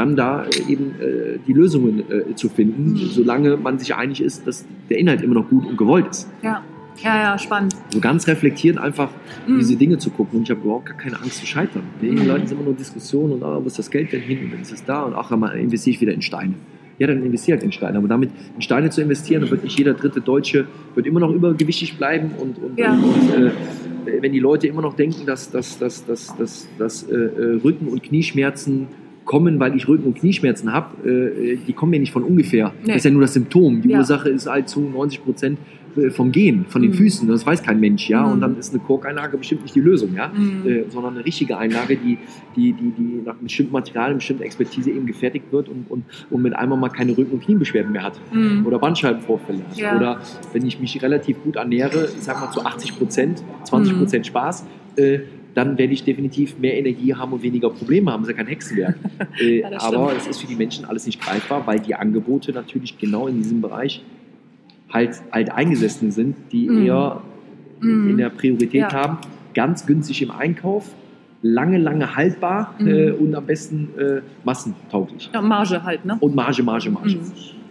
Speaker 2: Dann da äh, eben äh, die Lösungen äh, zu finden,
Speaker 1: Mhm.
Speaker 2: solange man sich einig ist, dass der Inhalt immer noch gut und gewollt ist.
Speaker 1: Ja, ja, ja, spannend.
Speaker 2: So ganz reflektiert einfach
Speaker 1: Mhm.
Speaker 2: diese Dinge zu gucken und ich habe überhaupt gar keine Angst zu scheitern. Den
Speaker 1: Mhm.
Speaker 2: Leuten sind immer nur Diskussionen und ah, wo ist das Geld denn hin und dann ist es da und ach, dann investiere ich wieder in Steine. Ja, dann investiere halt in Steine. Aber damit in Steine zu investieren, dann wird nicht jeder dritte Deutsche wird immer noch übergewichtig bleiben und, und,
Speaker 1: Ja.
Speaker 2: und, und äh, wenn die Leute immer noch denken, dass, dass, dass, dass, dass, dass äh, äh, Rücken- und Knieschmerzen kommen, weil ich Rücken- und Knieschmerzen habe, äh, die kommen mir nicht von ungefähr.
Speaker 1: Nee.
Speaker 2: Das ist ja nur das Symptom. Die
Speaker 1: Ja.
Speaker 2: Ursache ist halt zu 90 Prozent äh, vom Gehen, von den
Speaker 1: Mhm.
Speaker 2: Füßen. Das weiß kein Mensch, ja.
Speaker 1: Mhm.
Speaker 2: Und dann ist eine Korkeinlage bestimmt nicht die Lösung, ja.
Speaker 1: Mhm.
Speaker 2: Äh, sondern eine richtige Einlage, die, die, die, die nach einem bestimmten Material, einer bestimmten Expertise eben gefertigt wird und, und, und mit einmal mal keine Rücken- und Kniebeschwerden mehr hat.
Speaker 1: Mhm.
Speaker 2: Oder Bandscheibenvorfälle hat.
Speaker 1: Ja.
Speaker 2: Oder wenn ich mich relativ gut ernähre, ich sag mal zu 80 Prozent, 20 Prozent Spaß, äh, dann werde ich definitiv mehr Energie haben und weniger Probleme haben. Das ist ja kein Hexenwerk. (laughs) äh,
Speaker 1: Ja,
Speaker 2: aber es ist für die Menschen alles nicht greifbar, weil die Angebote natürlich genau in diesem Bereich halt alteingesessene sind, die
Speaker 1: Mhm.
Speaker 2: eher
Speaker 1: Mhm.
Speaker 2: in der Priorität
Speaker 1: Ja.
Speaker 2: haben, ganz günstig im Einkauf, lange, lange haltbar
Speaker 1: Mhm.
Speaker 2: äh, und am besten äh, massentauglich.
Speaker 1: Ja, Marge halt, ne?
Speaker 2: Und Marge, Marge, Marge.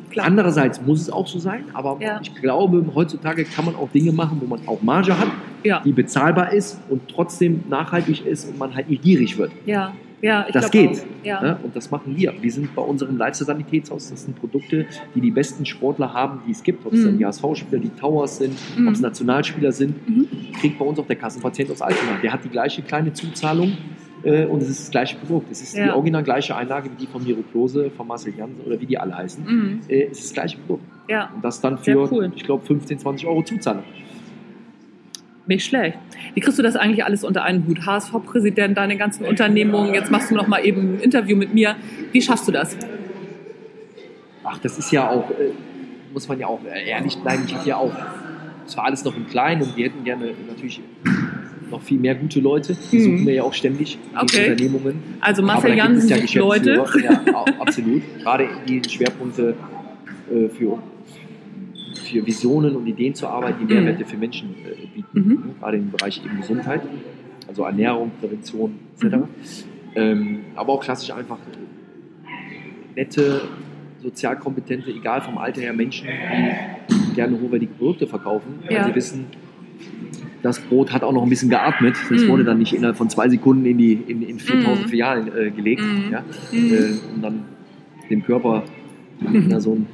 Speaker 1: Klar.
Speaker 2: Andererseits muss es auch so sein, aber
Speaker 1: Ja.
Speaker 2: ich glaube, heutzutage kann man auch Dinge machen, wo man auch Marge hat,
Speaker 1: Ja,
Speaker 2: die bezahlbar ist und trotzdem nachhaltig ist und man halt nicht gierig wird.
Speaker 1: ja, ja. Ich
Speaker 2: Das geht.
Speaker 1: Ja.
Speaker 2: Ne? Und das machen wir. Wir sind bei unserem Lifestyle-Sanitätshaus. Das sind Produkte, die die besten Sportler haben, die es gibt. Ob es
Speaker 1: Mhm.
Speaker 2: dann die HSV-Spieler, die Towers sind,
Speaker 1: Mhm.
Speaker 2: ob es Nationalspieler sind,
Speaker 1: Mhm.
Speaker 2: kriegt bei uns auch der Kassenpatient aus Altona. Der hat die gleiche kleine Zuzahlung äh, und es ist das gleiche Produkt. Es ist die
Speaker 1: Ja.
Speaker 2: original gleiche Einlage wie die von Miroklose, von Marcel Jansen oder wie die alle heißen.
Speaker 1: Mhm.
Speaker 2: Äh, es ist das gleiche Produkt.
Speaker 1: Ja,
Speaker 2: Und das dann für,
Speaker 1: cool.
Speaker 2: ich glaube, 15, 20 Euro Zuzahlung.
Speaker 1: nicht schlecht. Wie kriegst du das eigentlich alles unter einen Hut? HSV-Präsident, deine ganzen Unternehmungen, jetzt machst du noch mal eben ein Interview mit mir. Wie schaffst du das?
Speaker 2: Ach, das ist ja auch, äh, muss man ja auch ehrlich bleiben. Ich habe ja auch, es war alles noch im Kleinen und wir hätten gerne natürlich noch viel mehr gute Leute. Die
Speaker 1: Mhm.
Speaker 2: suchen wir ja auch ständig in
Speaker 1: Okay.
Speaker 2: Unternehmungen.
Speaker 1: Also Marcel Jansen sucht Leute.
Speaker 2: Ja, absolut. Gerade die Schwerpunkte äh, für, für Visionen und Ideen zur Arbeit, die Mehrwerte für Menschen äh, bieten.
Speaker 1: Mhm.
Speaker 2: Gerade im Bereich eben Gesundheit, also Ernährung, Prävention etc.
Speaker 1: Mhm.
Speaker 2: Ähm, aber auch klassisch einfach äh, nette, sozial kompetente, egal vom Alter her Menschen, die gerne hochwertige Produkte verkaufen, weil
Speaker 1: Ja.
Speaker 2: sie wissen, das Brot hat auch noch ein bisschen geatmet. Das
Speaker 1: Mhm.
Speaker 2: wurde dann nicht innerhalb von zwei Sekunden in, die, in, in 4000
Speaker 1: Mhm.
Speaker 2: Filialen äh, gelegt.
Speaker 1: Mhm.
Speaker 2: Ja?
Speaker 1: Mhm.
Speaker 2: Äh, um dann dem Körper
Speaker 1: Mhm. (laughs)
Speaker 2: ja, so ein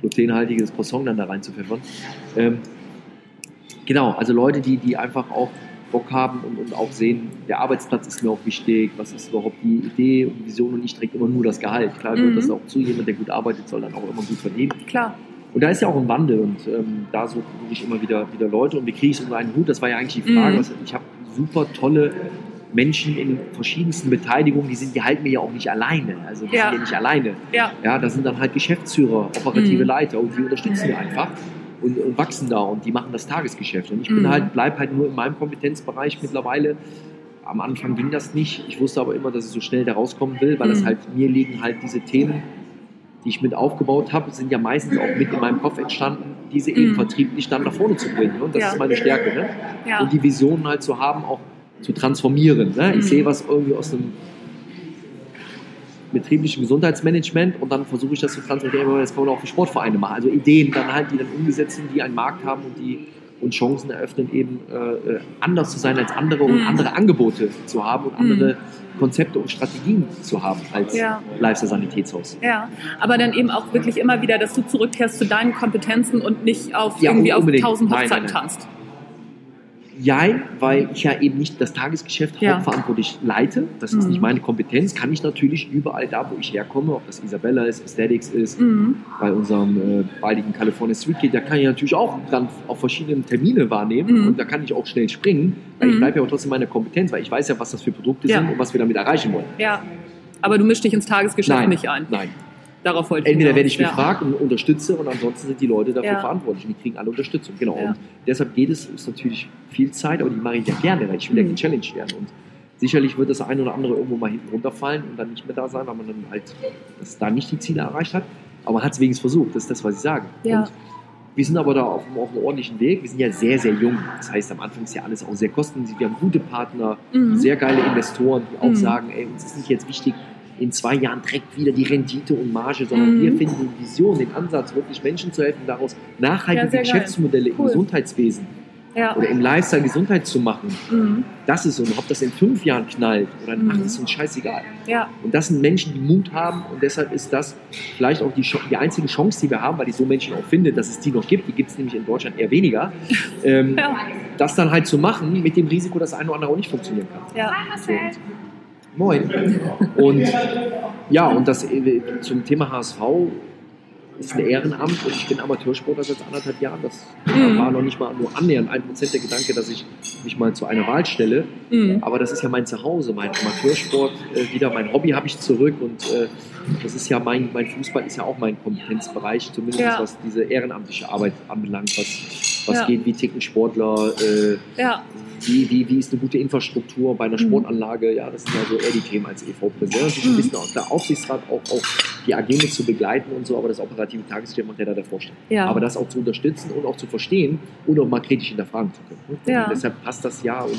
Speaker 2: glutenhaltiges Croissant dann da rein zu pfeffern. Ähm, genau, also Leute, die, die einfach auch Bock haben und, und auch sehen, der Arbeitsplatz ist mir auch wichtig, was ist überhaupt die Idee und die Vision und nicht direkt immer nur das Gehalt. Klar gehört
Speaker 1: Mhm.
Speaker 2: das auch zu, jemand, der gut arbeitet, soll dann auch immer gut verdienen.
Speaker 1: Klar.
Speaker 2: Und da ist ja auch ein Wandel und ähm, da suche ich immer wieder, wieder Leute und wie kriege ich es unter einen Hut? Das war ja eigentlich die Frage.
Speaker 1: Mhm.
Speaker 2: Was, ich habe super tolle Menschen in verschiedensten Beteiligungen, die sind, die halten mir ja auch nicht alleine. Also die
Speaker 1: Ja.
Speaker 2: sind ja nicht alleine.
Speaker 1: Ja.
Speaker 2: Ja, da sind dann halt Geschäftsführer, operative
Speaker 1: Mhm.
Speaker 2: Leiter und die unterstützen wir einfach und, und wachsen da und die machen das Tagesgeschäft. Und ich bin
Speaker 1: Mhm.
Speaker 2: halt, bleib halt nur in meinem Kompetenzbereich mittlerweile. Am Anfang ging das nicht. Ich wusste aber immer, dass ich so schnell da rauskommen will, weil das
Speaker 1: Mhm.
Speaker 2: halt mir liegen halt diese Themen, die ich mit aufgebaut habe, sind ja meistens auch mit in meinem Kopf entstanden, diese eben
Speaker 1: Mhm.
Speaker 2: vertrieblich dann nach vorne zu bringen. Ne? Und das
Speaker 1: Ja.
Speaker 2: ist meine Stärke. Ne?
Speaker 1: Ja.
Speaker 2: Und die Visionen halt zu haben, auch zu transformieren. Ne?
Speaker 1: Mhm.
Speaker 2: Ich sehe was irgendwie aus einem betrieblichen Gesundheitsmanagement und dann versuche ich das zu transformieren, das kann man auch für Sportvereine machen. Also Ideen dann halt, die dann umgesetzt sind, die einen Markt haben und die und Chancen eröffnen, eben äh, äh, anders zu sein als andere und
Speaker 1: Mhm.
Speaker 2: andere Angebote zu haben und
Speaker 1: Mhm.
Speaker 2: andere Konzepte und Strategien zu haben als
Speaker 1: Ja.
Speaker 2: Lifestyle-Sanitätshaus.
Speaker 1: Ja, aber dann eben auch wirklich immer wieder, dass du zurückkehrst zu deinen Kompetenzen und nicht auf
Speaker 2: Ja,
Speaker 1: irgendwie auf tausend Hochzeiten tanzt.
Speaker 2: Jein, weil ich ja eben nicht das Tagesgeschäft
Speaker 1: Ja.
Speaker 2: hauptverantwortlich leite. Das ist
Speaker 1: Mhm.
Speaker 2: nicht meine Kompetenz. Kann ich natürlich überall da, wo ich herkomme, ob das Isabella ist, Aesthetics ist,
Speaker 1: Mhm.
Speaker 2: bei unserem äh, baldigen California Street Kid, da kann ich natürlich auch dann auf verschiedenen Termine wahrnehmen
Speaker 1: Mhm.
Speaker 2: und da kann ich auch schnell springen, weil ich
Speaker 1: Mhm.
Speaker 2: bleibe ja auch trotzdem meine Kompetenz, weil ich weiß ja, was das für Produkte
Speaker 1: Ja.
Speaker 2: sind und was wir damit erreichen wollen.
Speaker 1: Ja, aber du mischst dich ins Tagesgeschäft
Speaker 2: Nein,
Speaker 1: nicht ein.
Speaker 2: nein.
Speaker 1: Darauf wollte ich
Speaker 2: Entweder werde ich
Speaker 1: ja.
Speaker 2: gefragt und unterstütze und ansonsten sind die Leute dafür
Speaker 1: Ja.
Speaker 2: verantwortlich und die kriegen alle Unterstützung. Genau.
Speaker 1: Ja.
Speaker 2: Und deshalb geht es, ist natürlich viel Zeit, aber die mache ich ja gerne, weil ich will ja
Speaker 1: Mhm.
Speaker 2: gechallenged werden. Und sicherlich wird das eine oder andere irgendwo mal hinten runterfallen und dann nicht mehr da sein, weil man dann halt das da nicht die Ziele erreicht hat. Aber man hat es wenigstens versucht, das ist das, was ich sage.
Speaker 1: Ja.
Speaker 2: Und Wir sind aber da auf, einem- auf einem ordentlichen Weg. Wir sind ja sehr, sehr jung. Das heißt, am Anfang ist ja alles auch sehr kostenintensiv. Wir haben gute Partner,
Speaker 1: Mhm.
Speaker 2: sehr geile Investoren, die auch
Speaker 1: Mhm.
Speaker 2: sagen, ey, uns ist nicht jetzt wichtig, in zwei Jahren direkt wieder die Rendite und Marge, sondern
Speaker 1: Mhm.
Speaker 2: wir finden die Vision, den Ansatz, wirklich Menschen zu helfen, daraus nachhaltige
Speaker 1: Ja.
Speaker 2: Geschäftsmodelle
Speaker 1: Cool.
Speaker 2: im Gesundheitswesen
Speaker 1: Ja.
Speaker 2: oder im Lifestyle Gesundheit zu machen.
Speaker 1: Mhm.
Speaker 2: Das ist so. Und ob das in fünf Jahren knallt oder in
Speaker 1: Mhm.
Speaker 2: acht, ist uns scheißegal.
Speaker 1: Ja.
Speaker 2: Und das sind Menschen, die Mut haben und deshalb ist das vielleicht auch die, die einzige Chance, die wir haben, weil ich so Menschen auch finde, dass es die noch gibt. Die gibt es nämlich in Deutschland eher weniger. (laughs) Ähm,
Speaker 1: Ja.
Speaker 2: Das dann halt zu machen mit dem Risiko, dass ein oder andere auch nicht funktionieren kann.
Speaker 1: Ja.
Speaker 2: So, moin. Und ja, und das äh, zum Thema HSV ist ein Ehrenamt und ich bin Amateursportler seit anderthalb Jahren. Das
Speaker 1: Mhm.
Speaker 2: war noch nicht mal nur annähernd ein Prozent der Gedanke, dass ich mich mal zu einer Wahl stelle.
Speaker 1: Mhm.
Speaker 2: Aber das ist ja mein Zuhause, mein Amateursport, äh, wieder mein Hobby habe ich zurück und äh, das ist ja mein, mein Fußball ist ja auch mein Kompetenzbereich, zumindest
Speaker 1: Ja.
Speaker 2: was diese ehrenamtliche Arbeit anbelangt, was, was
Speaker 1: Ja.
Speaker 2: geht, wie ticken Sportler, äh,
Speaker 1: Ja.
Speaker 2: wie, wie, wie ist eine gute Infrastruktur bei einer
Speaker 1: Mhm.
Speaker 2: Sportanlage, ja, das sind ja so eher die Themen als EV-Präsident. Natürlich
Speaker 1: Mhm.
Speaker 2: ein bisschen auch der Aufsichtsrat auch, auch die AG mit zu begleiten und so, aber das operative Tagesgeschäft macht ja da der Vorstand. Aber das auch zu unterstützen und auch zu verstehen und auch mal kritisch hinterfragen zu können. ne? Deshalb passt das ja und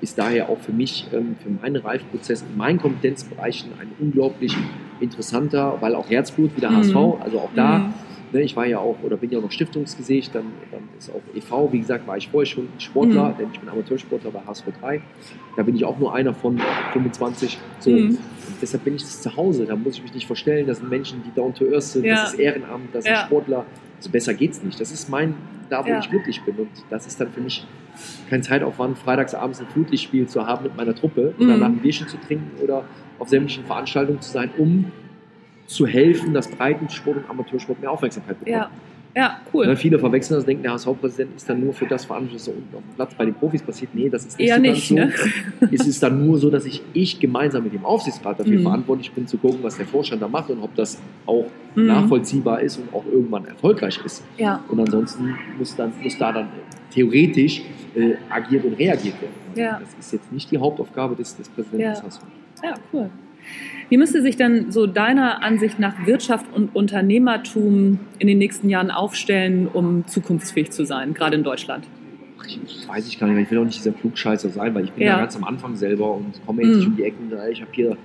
Speaker 2: ist daher auch für mich, ähm, für meinen Reifprozess in meinen Kompetenzbereichen ein unglaublich interessanter, weil auch Herzblut wie der
Speaker 1: Mhm.
Speaker 2: HSV, also auch da,
Speaker 1: Mhm.
Speaker 2: Ne, ich war ja auch oder bin ja auch noch Stiftungsgesicht, dann, dann ist auch e.V., wie gesagt, war ich vorher schon Sportler,
Speaker 1: Mhm.
Speaker 2: denn ich bin Amateursportler bei HSV 3, da bin ich auch nur einer von 25, so.
Speaker 1: Mhm.
Speaker 2: Deshalb bin ich zu Hause, da muss ich mich nicht verstellen, das sind Menschen, die down to earth sind,
Speaker 1: Ja.
Speaker 2: das ist Ehrenamt, das sind
Speaker 1: Ja.
Speaker 2: Sportler, also besser geht's nicht, das ist mein, da wo
Speaker 1: Ja.
Speaker 2: ich glücklich bin und das ist dann für mich kein Zeitaufwand, freitagsabends ein Flutlichtspiel zu haben mit meiner Truppe und
Speaker 1: Mhm.
Speaker 2: danach ein Bierchen zu trinken oder auf sämtlichen Veranstaltungen zu sein, um zu helfen, dass Breitensport und Amateursport mehr Aufmerksamkeit bekommen.
Speaker 1: Ja. Ja, cool.
Speaker 2: Ne, viele verwechseln das, denken, der HSV-Präsident ist dann nur für das verantwortlich, was da unten auf dem Platz bei den Profis passiert. Nee, das ist nicht
Speaker 1: Eher
Speaker 2: so
Speaker 1: nicht,
Speaker 2: so.
Speaker 1: ne?
Speaker 2: Es ist dann nur so, dass ich, ich gemeinsam mit dem Aufsichtsrat dafür
Speaker 1: Mhm.
Speaker 2: verantwortlich bin, zu gucken, was der Vorstand da macht und ob das auch
Speaker 1: Mhm.
Speaker 2: nachvollziehbar ist und auch irgendwann erfolgreich ist.
Speaker 1: Ja.
Speaker 2: Und ansonsten muss, dann, muss da dann theoretisch äh, agiert und reagiert werden.
Speaker 1: Ja.
Speaker 2: Das ist jetzt nicht die Hauptaufgabe des, des Präsidenten
Speaker 1: Ja.
Speaker 2: des HSV.
Speaker 1: Ja, cool. Wie müsste sich dann so deiner Ansicht nach Wirtschaft und Unternehmertum in den nächsten Jahren aufstellen, um zukunftsfähig zu sein, gerade in Deutschland?
Speaker 2: Ich, weiß ich gar nicht, weil ich will auch nicht dieser Klugscheißer sein, weil ich bin ja,
Speaker 1: Ja.
Speaker 2: ganz am Anfang selber und komme jetzt nicht
Speaker 1: Mhm.
Speaker 2: um die Ecken. sage, Ich habe hier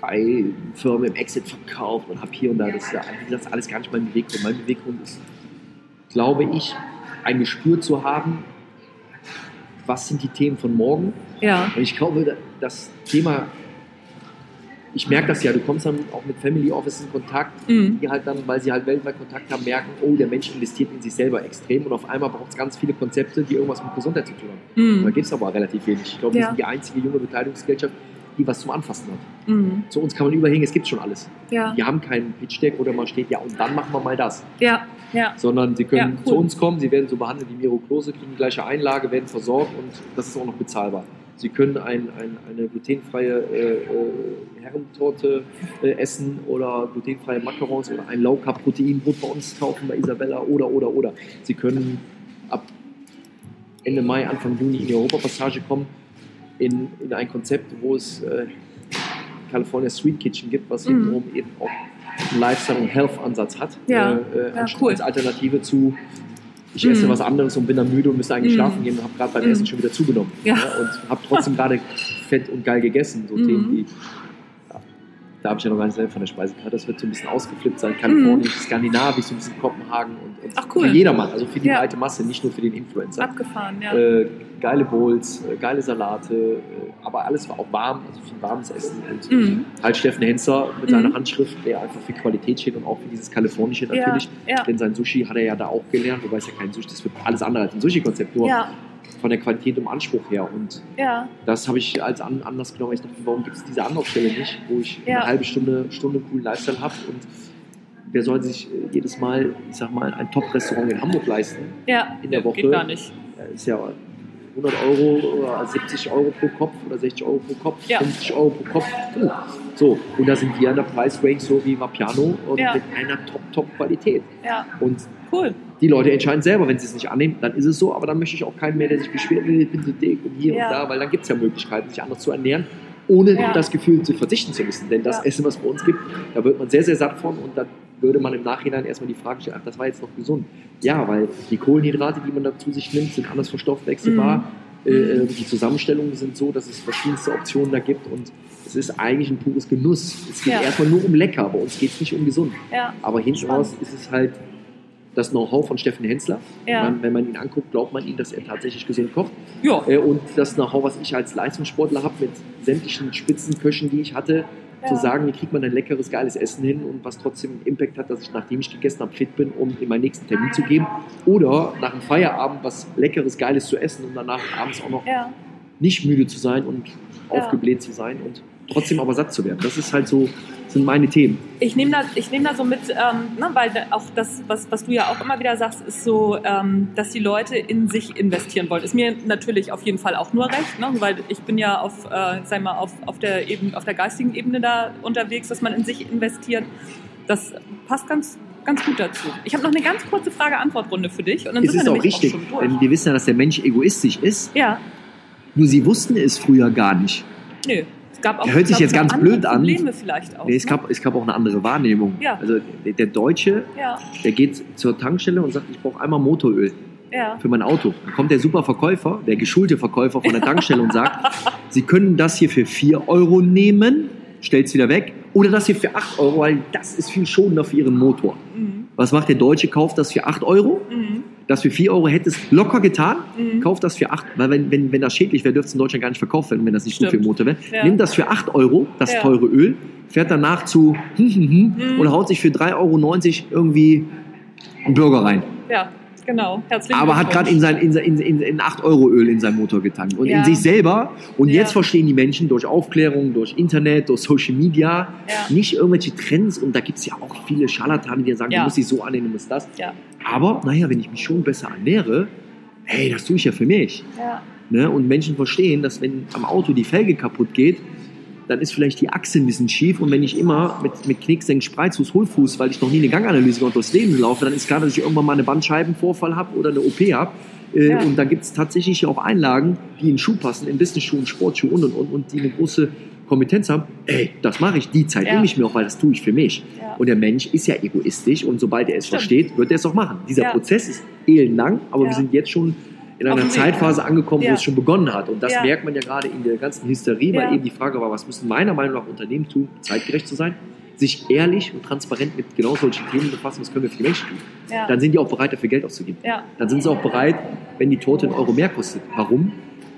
Speaker 2: drei Firmen im Exit verkauft und habe hier und da, das ist ja gesagt, alles gar nicht mein Beweggrund. Mein Beweggrund ist, glaube ich, ein Gespür zu haben, was sind die Themen von morgen.
Speaker 1: Ja.
Speaker 2: Und ich glaube, das Thema, ich merke das ja, du kommst dann auch mit Family Office in Kontakt,
Speaker 1: Mhm.
Speaker 2: die halt dann, weil sie halt weltweit Kontakt haben, merken, oh, der Mensch investiert in sich selber extrem und auf einmal braucht es ganz viele Konzepte, die irgendwas mit Gesundheit zu tun haben.
Speaker 1: Mhm.
Speaker 2: Da gibt es aber relativ wenig. Ich glaube, wir
Speaker 1: Ja.
Speaker 2: sind die einzige junge Beteiligungsgesellschaft, die was zum Anfassen hat.
Speaker 1: Mhm.
Speaker 2: Zu uns kann man überhängen, es gibt schon alles.
Speaker 1: Ja.
Speaker 2: Wir haben keinen Pitch-Deck, wo da mal steht, ja, und dann machen wir mal das.
Speaker 1: Ja. Ja.
Speaker 2: Sondern sie können
Speaker 1: cool.
Speaker 2: zu uns kommen, sie werden so behandelt wie Miro Klose, kriegen die gleiche Einlage, werden versorgt und das ist auch noch bezahlbar. Sie können ein, ein, eine glutenfreie äh, äh, Herrentorte äh, essen oder glutenfreie Macarons oder ein Low-Carb-Proteinbrot bei uns kaufen bei Isabella oder, oder, oder. Sie können ab Ende Mai, Anfang Juni in die Europapassage kommen, in, in ein Konzept, wo es äh, California Sweet Kitchen gibt, was
Speaker 1: Mhm.
Speaker 2: hintenrum eben auch einen Lifestyle- und Health-Ansatz hat.
Speaker 1: Ja.
Speaker 2: Äh, äh,
Speaker 1: Ja, cool.
Speaker 2: als Alternative zu, ich
Speaker 1: Mhm.
Speaker 2: esse was anderes und bin dann müde und müsste eigentlich
Speaker 1: Mhm.
Speaker 2: schlafen gehen und habe gerade beim
Speaker 1: Mhm.
Speaker 2: Essen schon wieder zugenommen.
Speaker 1: Ja.
Speaker 2: und habe trotzdem gerade fett und geil gegessen. So
Speaker 1: Mhm.
Speaker 2: Themen wie, ja, da habe ich ja noch gar nicht selber von der Speisekarte. Das wird so ein bisschen ausgeflippt sein. Kalifornien, Skandinavisch, so ein bisschen Kopenhagen und, und
Speaker 1: Mhm. Ach, cool.
Speaker 2: für jedermann, also für die
Speaker 1: Ja.
Speaker 2: breite Masse, nicht nur für den Influencer.
Speaker 1: Abgefahren, ja.
Speaker 2: Äh, geile Bowls, äh, geile Salate, äh, aber alles war auch warm, also viel warmes Essen. Und
Speaker 1: Mhm.
Speaker 2: halt Steffen Henzer mit
Speaker 1: Mhm.
Speaker 2: seiner Handschrift, der einfach für Qualität steht und auch für dieses Kalifornische
Speaker 1: Ja.
Speaker 2: natürlich.
Speaker 1: Ja.
Speaker 2: Denn sein Sushi hat er ja da auch gelernt, wobei es ja kein Sushi, das wird alles andere als ein Sushi-Konzept, nur
Speaker 1: Ja.
Speaker 2: Von der Qualität und Anspruch her. Und
Speaker 1: Ja.
Speaker 2: das habe ich als An Anlass genommen, weil ich dachte, warum gibt es diese Anlaufstelle nicht, wo ich
Speaker 1: Ja.
Speaker 2: eine halbe Stunde, Stunde coolen Lifestyle habe und wer soll sich äh, jedes Mal, ich sag mal, ein Top-Restaurant in Hamburg leisten?
Speaker 1: Ja.
Speaker 2: In der Woche.
Speaker 1: Geht gar nicht.
Speaker 2: Ja, ist ja 100 Euro oder 70 Euro pro Kopf oder 60 Euro pro Kopf,
Speaker 1: Ja.
Speaker 2: 50 Euro pro Kopf. Uh, So, und da sind wir an der Preisrange so wie Vapiano und
Speaker 1: Ja.
Speaker 2: mit einer Top-Top-Qualität.
Speaker 1: Ja.
Speaker 2: Und
Speaker 1: Cool.
Speaker 2: die Leute entscheiden selber, wenn sie es nicht annehmen, dann ist es so, aber dann möchte ich auch keinen mehr, der sich beschwert, "Nee, ich bin so dick und hier
Speaker 1: Ja.
Speaker 2: und da, weil dann gibt es ja Möglichkeiten, sich anders zu ernähren ohne
Speaker 1: Ja.
Speaker 2: das Gefühl zu verzichten zu müssen. Denn das. Essen, was bei uns gibt, da wird man sehr, sehr satt von und dann würde man im Nachhinein erstmal die Frage stellen, ach, das war jetzt noch gesund. Ja, weil die Kohlenhydrate, die man da zu sich nimmt, sind anders verstoffwechselbar.
Speaker 1: Mhm.
Speaker 2: Äh, äh, die Zusammenstellungen sind so, dass es verschiedenste Optionen da gibt und es ist eigentlich ein pures Genuss. Es geht
Speaker 1: Ja.
Speaker 2: erstmal nur um lecker, bei uns geht es nicht um gesund.
Speaker 1: Ja.
Speaker 2: Aber hinten raus ist es halt das Know-how von Steffen Hensler.
Speaker 1: Ja.
Speaker 2: Man, wenn man ihn anguckt, glaubt man ihm, dass er tatsächlich gesund kocht.
Speaker 1: Ja.
Speaker 2: Äh, und das Know-how, was ich als Leistungssportler habe, mit sämtlichen Spitzenköchen, die ich hatte,
Speaker 1: Ja.
Speaker 2: zu sagen, wie kriegt man ein leckeres, geiles Essen hin und was trotzdem einen Impact hat, dass ich, nachdem ich gegessen habe, fit bin, um in meinen nächsten Termin zu gehen. Oder nach dem Feierabend was leckeres, geiles zu essen und danach abends auch noch
Speaker 1: Ja.
Speaker 2: nicht müde zu sein und aufgebläht zu sein und trotzdem aber satt zu werden. Das ist halt so, sind meine Themen.
Speaker 1: Ich nehme da, ich nehme da so mit, ähm, ne, weil auch das, was, was du ja auch immer wieder sagst, ist so, ähm, dass die Leute in sich investieren wollen. Ist mir natürlich auf jeden Fall auch nur recht, ne, weil ich bin ja auf, äh, sag mal, auf, auf, der Ebene, auf der geistigen Ebene da unterwegs, dass man in sich investiert. Das passt ganz, ganz gut dazu. Ich habe noch eine ganz kurze Frage-Antwort-Runde für dich und dann
Speaker 2: Es
Speaker 1: sind
Speaker 2: ist
Speaker 1: wir
Speaker 2: auch richtig,
Speaker 1: auch
Speaker 2: denn wir wissen ja, dass der Mensch egoistisch ist.
Speaker 1: Ja,
Speaker 2: Nur sie wussten es früher gar nicht.
Speaker 1: nö. Es gab auch
Speaker 2: Hört sich jetzt ganz blöd an.
Speaker 1: Probleme vielleicht auch.
Speaker 2: Nee, es
Speaker 1: ne?
Speaker 2: gab, es gab auch eine andere Wahrnehmung.
Speaker 1: Ja.
Speaker 2: Also der, der Deutsche,
Speaker 1: Ja,
Speaker 2: der geht zur Tankstelle und sagt, ich brauche einmal Motoröl
Speaker 1: ja,
Speaker 2: für mein Auto. Dann kommt der super Verkäufer, der geschulte Verkäufer von der Tankstelle und sagt, (laughs) Sie können das hier für 4 Euro nehmen, stellt es wieder weg, oder das hier für 8 Euro, weil das ist viel schonender für Ihren Motor.
Speaker 1: mhm.
Speaker 2: Was macht der Deutsche? Kauft das für 8 Euro.
Speaker 1: Mhm.
Speaker 2: Das für 4 Euro hätte es locker getan.
Speaker 1: Mhm.
Speaker 2: Kauft das für 8, weil wenn, wenn, wenn das schädlich wäre, dürfte es in Deutschland gar nicht verkauft werden, wenn das nicht gut für
Speaker 1: Stimmt.
Speaker 2: Motor wäre.
Speaker 1: Ja.
Speaker 2: Nimmt das für 8 Euro, das
Speaker 1: Ja.
Speaker 2: teure Öl, fährt danach zu hm, hm, hm,
Speaker 1: Mhm.
Speaker 2: und haut sich für 3,90 Euro irgendwie einen Burger rein.
Speaker 1: Ja, genau. Herzlichen
Speaker 2: Aber hat gerade in, sein, in, in, in, in 8 Euro Öl in sein Motor getankt. Und
Speaker 1: Ja.
Speaker 2: in sich selber. Und
Speaker 1: Ja.
Speaker 2: jetzt verstehen die Menschen durch Aufklärung, durch Internet, durch Social Media
Speaker 1: Ja.
Speaker 2: nicht irgendwelche Trends. Und da gibt es ja auch viele Scharlatane, die sagen, du musst dich so annehmen, du musst das.
Speaker 1: Ja.
Speaker 2: Aber, naja, wenn ich mich schon besser ernähre, hey, das tue ich ja für mich. Ne? Und Menschen verstehen, dass wenn am Auto die Felge kaputt geht, dann ist vielleicht die Achse ein bisschen schief. Und wenn ich immer mit, mit Knicksenk, Spreizfuß, Hohlfuß, weil ich noch nie eine Ganganalyse gemacht durchs Leben laufe, dann ist klar, dass ich irgendwann mal eine Bandscheibenvorfall habe oder eine OP habe. Äh,
Speaker 1: Ja.
Speaker 2: Und da gibt es tatsächlich auch Einlagen, die in Schuh passen, in Business-Schuhen, Sportschuhe und, und, und, und die eine große Kompetenz haben. Ey, das mache ich, die Zeit
Speaker 1: Ja.
Speaker 2: nehme ich mir auch, weil das tue ich für mich.
Speaker 1: Ja.
Speaker 2: Und der Mensch ist ja egoistisch und sobald er es
Speaker 1: Stimmt.
Speaker 2: versteht, wird er es auch machen. Dieser. Prozess ist elendlang, aber wir sind jetzt schon in einer. Zeitphase angekommen,
Speaker 1: Ja.
Speaker 2: wo es schon begonnen hat. Und das
Speaker 1: Ja.
Speaker 2: merkt man ja gerade in der ganzen Hysterie, weil eben die Frage war, was müssen meiner Meinung nach Unternehmen tun, zeitgerecht zu sein, sich ehrlich und transparent mit genau solchen Themen befassen, was können wir für die Menschen tun.
Speaker 1: Ja.
Speaker 2: Dann sind die auch bereit, dafür Geld auszugeben.
Speaker 1: ja.
Speaker 2: Dann sind sie auch bereit, wenn die Torte einen Euro mehr kostet. Warum?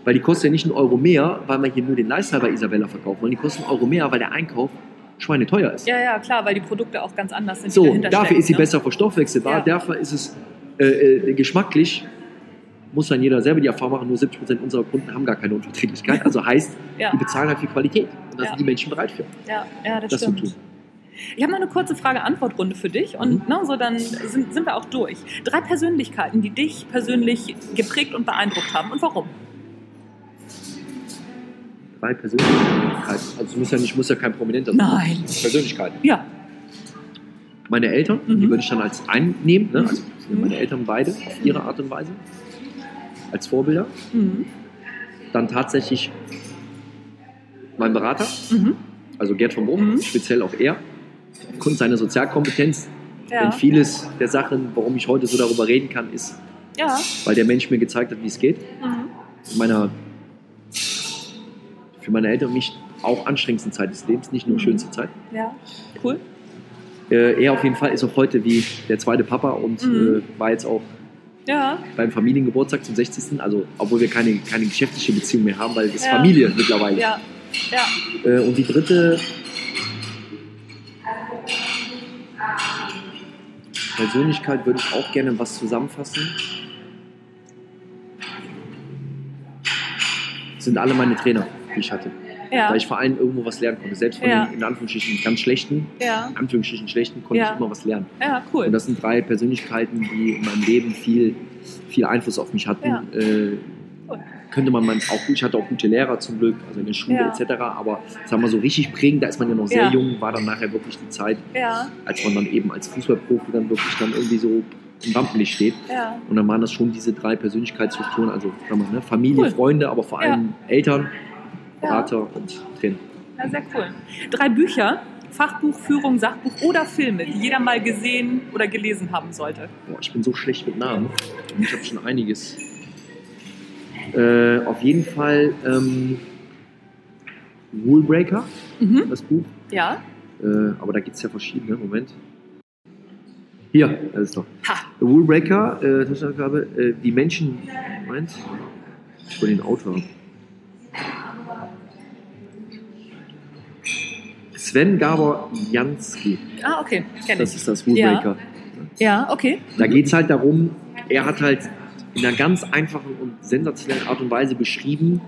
Speaker 2: Weil die kostet ja nicht einen Euro mehr, weil man hier nur den Lifestyle bei Isabella verkauft, sondern die kostet einen Euro mehr, weil der Einkauf schweineteuer ist.
Speaker 1: Ja, ja, klar, weil die Produkte auch ganz anders sind.
Speaker 2: So, dafür ist sie
Speaker 1: ne?
Speaker 2: besser verstoffwechselbar,
Speaker 1: Ja.
Speaker 2: dafür ist es äh, äh, geschmacklich, muss dann jeder selber die Erfahrung machen, nur 70% unserer Kunden haben gar keine Unverträglichkeit. (laughs) Also heißt,
Speaker 1: Ja.
Speaker 2: die bezahlen halt für Qualität. Und da
Speaker 1: Ja.
Speaker 2: sind die Menschen bereit für,
Speaker 1: Ja, ja, das,
Speaker 2: das zu
Speaker 1: stimmt.
Speaker 2: tun.
Speaker 1: Ich habe noch eine kurze Frage-Antwort-Runde für dich und
Speaker 2: Mhm.
Speaker 1: ne, so dann sind, sind wir auch durch. Drei Persönlichkeiten, die dich persönlich geprägt und beeindruckt haben und warum?
Speaker 2: Drei Persönlichkeiten. Also es muss ja nicht, muss ja kein Prominenter sein.
Speaker 1: Nein.
Speaker 2: Persönlichkeiten.
Speaker 1: Ja.
Speaker 2: Meine Eltern,
Speaker 1: Mhm.
Speaker 2: die würde ich dann als einnehmen. Ne?
Speaker 1: Mhm.
Speaker 2: Also sind meine Eltern beide auf ihre Art und Weise. Als Vorbilder.
Speaker 1: Mhm.
Speaker 2: Dann tatsächlich mein Berater,
Speaker 1: Mhm.
Speaker 2: also Gerd von Bohm,
Speaker 1: Mhm.
Speaker 2: speziell auch er. Aufgrund seiner Sozialkompetenz
Speaker 1: Ja.
Speaker 2: Denn vieles der Sachen, warum ich heute so darüber reden kann, ist,
Speaker 1: ja.
Speaker 2: weil der Mensch mir gezeigt hat, wie es geht.
Speaker 1: Mhm.
Speaker 2: In meiner, für meine Eltern und mich auch anstrengendsten Zeit des Lebens, nicht nur
Speaker 1: Mhm.
Speaker 2: schönste Zeit.
Speaker 1: Ja. Cool.
Speaker 2: Äh, er auf jeden Fall ist auch heute wie der zweite Papa und
Speaker 1: Mhm.
Speaker 2: äh, war jetzt auch
Speaker 1: Ja.
Speaker 2: beim Familiengeburtstag zum 60. Also, obwohl wir keine, keine geschäftliche Beziehung mehr haben, weil es
Speaker 1: Ja.
Speaker 2: Familie mittlerweile.
Speaker 1: Ja. Ja.
Speaker 2: Äh, und die dritte Persönlichkeit würde ich auch gerne was zusammenfassen. Sind alle meine Trainer, die ich hatte.
Speaker 1: Ja.
Speaker 2: Weil ich vor allem irgendwo was lernen konnte. Selbst von
Speaker 1: Ja.
Speaker 2: den in Anführungsstrichen ganz schlechten,
Speaker 1: Ja.
Speaker 2: Anführungsstrichen schlechten, konnte ich immer was lernen.
Speaker 1: Ja, cool.
Speaker 2: Und das sind drei Persönlichkeiten, die in meinem Leben viel, viel Einfluss auf mich hatten. Äh, könnte man, man auch, ich hatte auch gute Lehrer zum Glück, also in der Schule
Speaker 1: Ja.
Speaker 2: etc. Aber sagen wir so richtig prägend, da ist man ja noch sehr
Speaker 1: Ja.
Speaker 2: jung, war dann nachher wirklich die Zeit,
Speaker 1: Ja.
Speaker 2: als man dann eben als Fußballprofi dann wirklich dann irgendwie so im Rampenlicht steht. Und dann waren das schon diese drei Persönlichkeitsstrukturen, also sagen wir, ne, Familie,
Speaker 1: Cool.
Speaker 2: Freunde, aber vor allem Eltern, Berater und Trainer.
Speaker 1: Ja, sehr cool. Drei Bücher, Fachbuch, Führung, Sachbuch oder Filme, die jeder mal gesehen oder gelesen haben sollte.
Speaker 2: Boah, ich bin so schlecht mit Namen. Ich habe schon einiges. Äh, auf jeden Fall ähm, Rulebreaker,
Speaker 1: Mhm.
Speaker 2: das Buch.
Speaker 1: Ja.
Speaker 2: Äh, aber da gibt es ja verschiedene. Moment. Hier, das ist doch.
Speaker 1: Ha.
Speaker 2: Rulebreaker, äh, äh, die Menschen. Moment. Ich will den Autor. Sven Gaber Jansky.
Speaker 1: Ah, okay. Kenn
Speaker 2: Das
Speaker 1: ich.
Speaker 2: ist das Rulebreaker.
Speaker 1: Ja, okay.
Speaker 2: Da geht es halt darum, er hat halt in einer ganz einfachen und sensationellen Art und Weise beschrieben,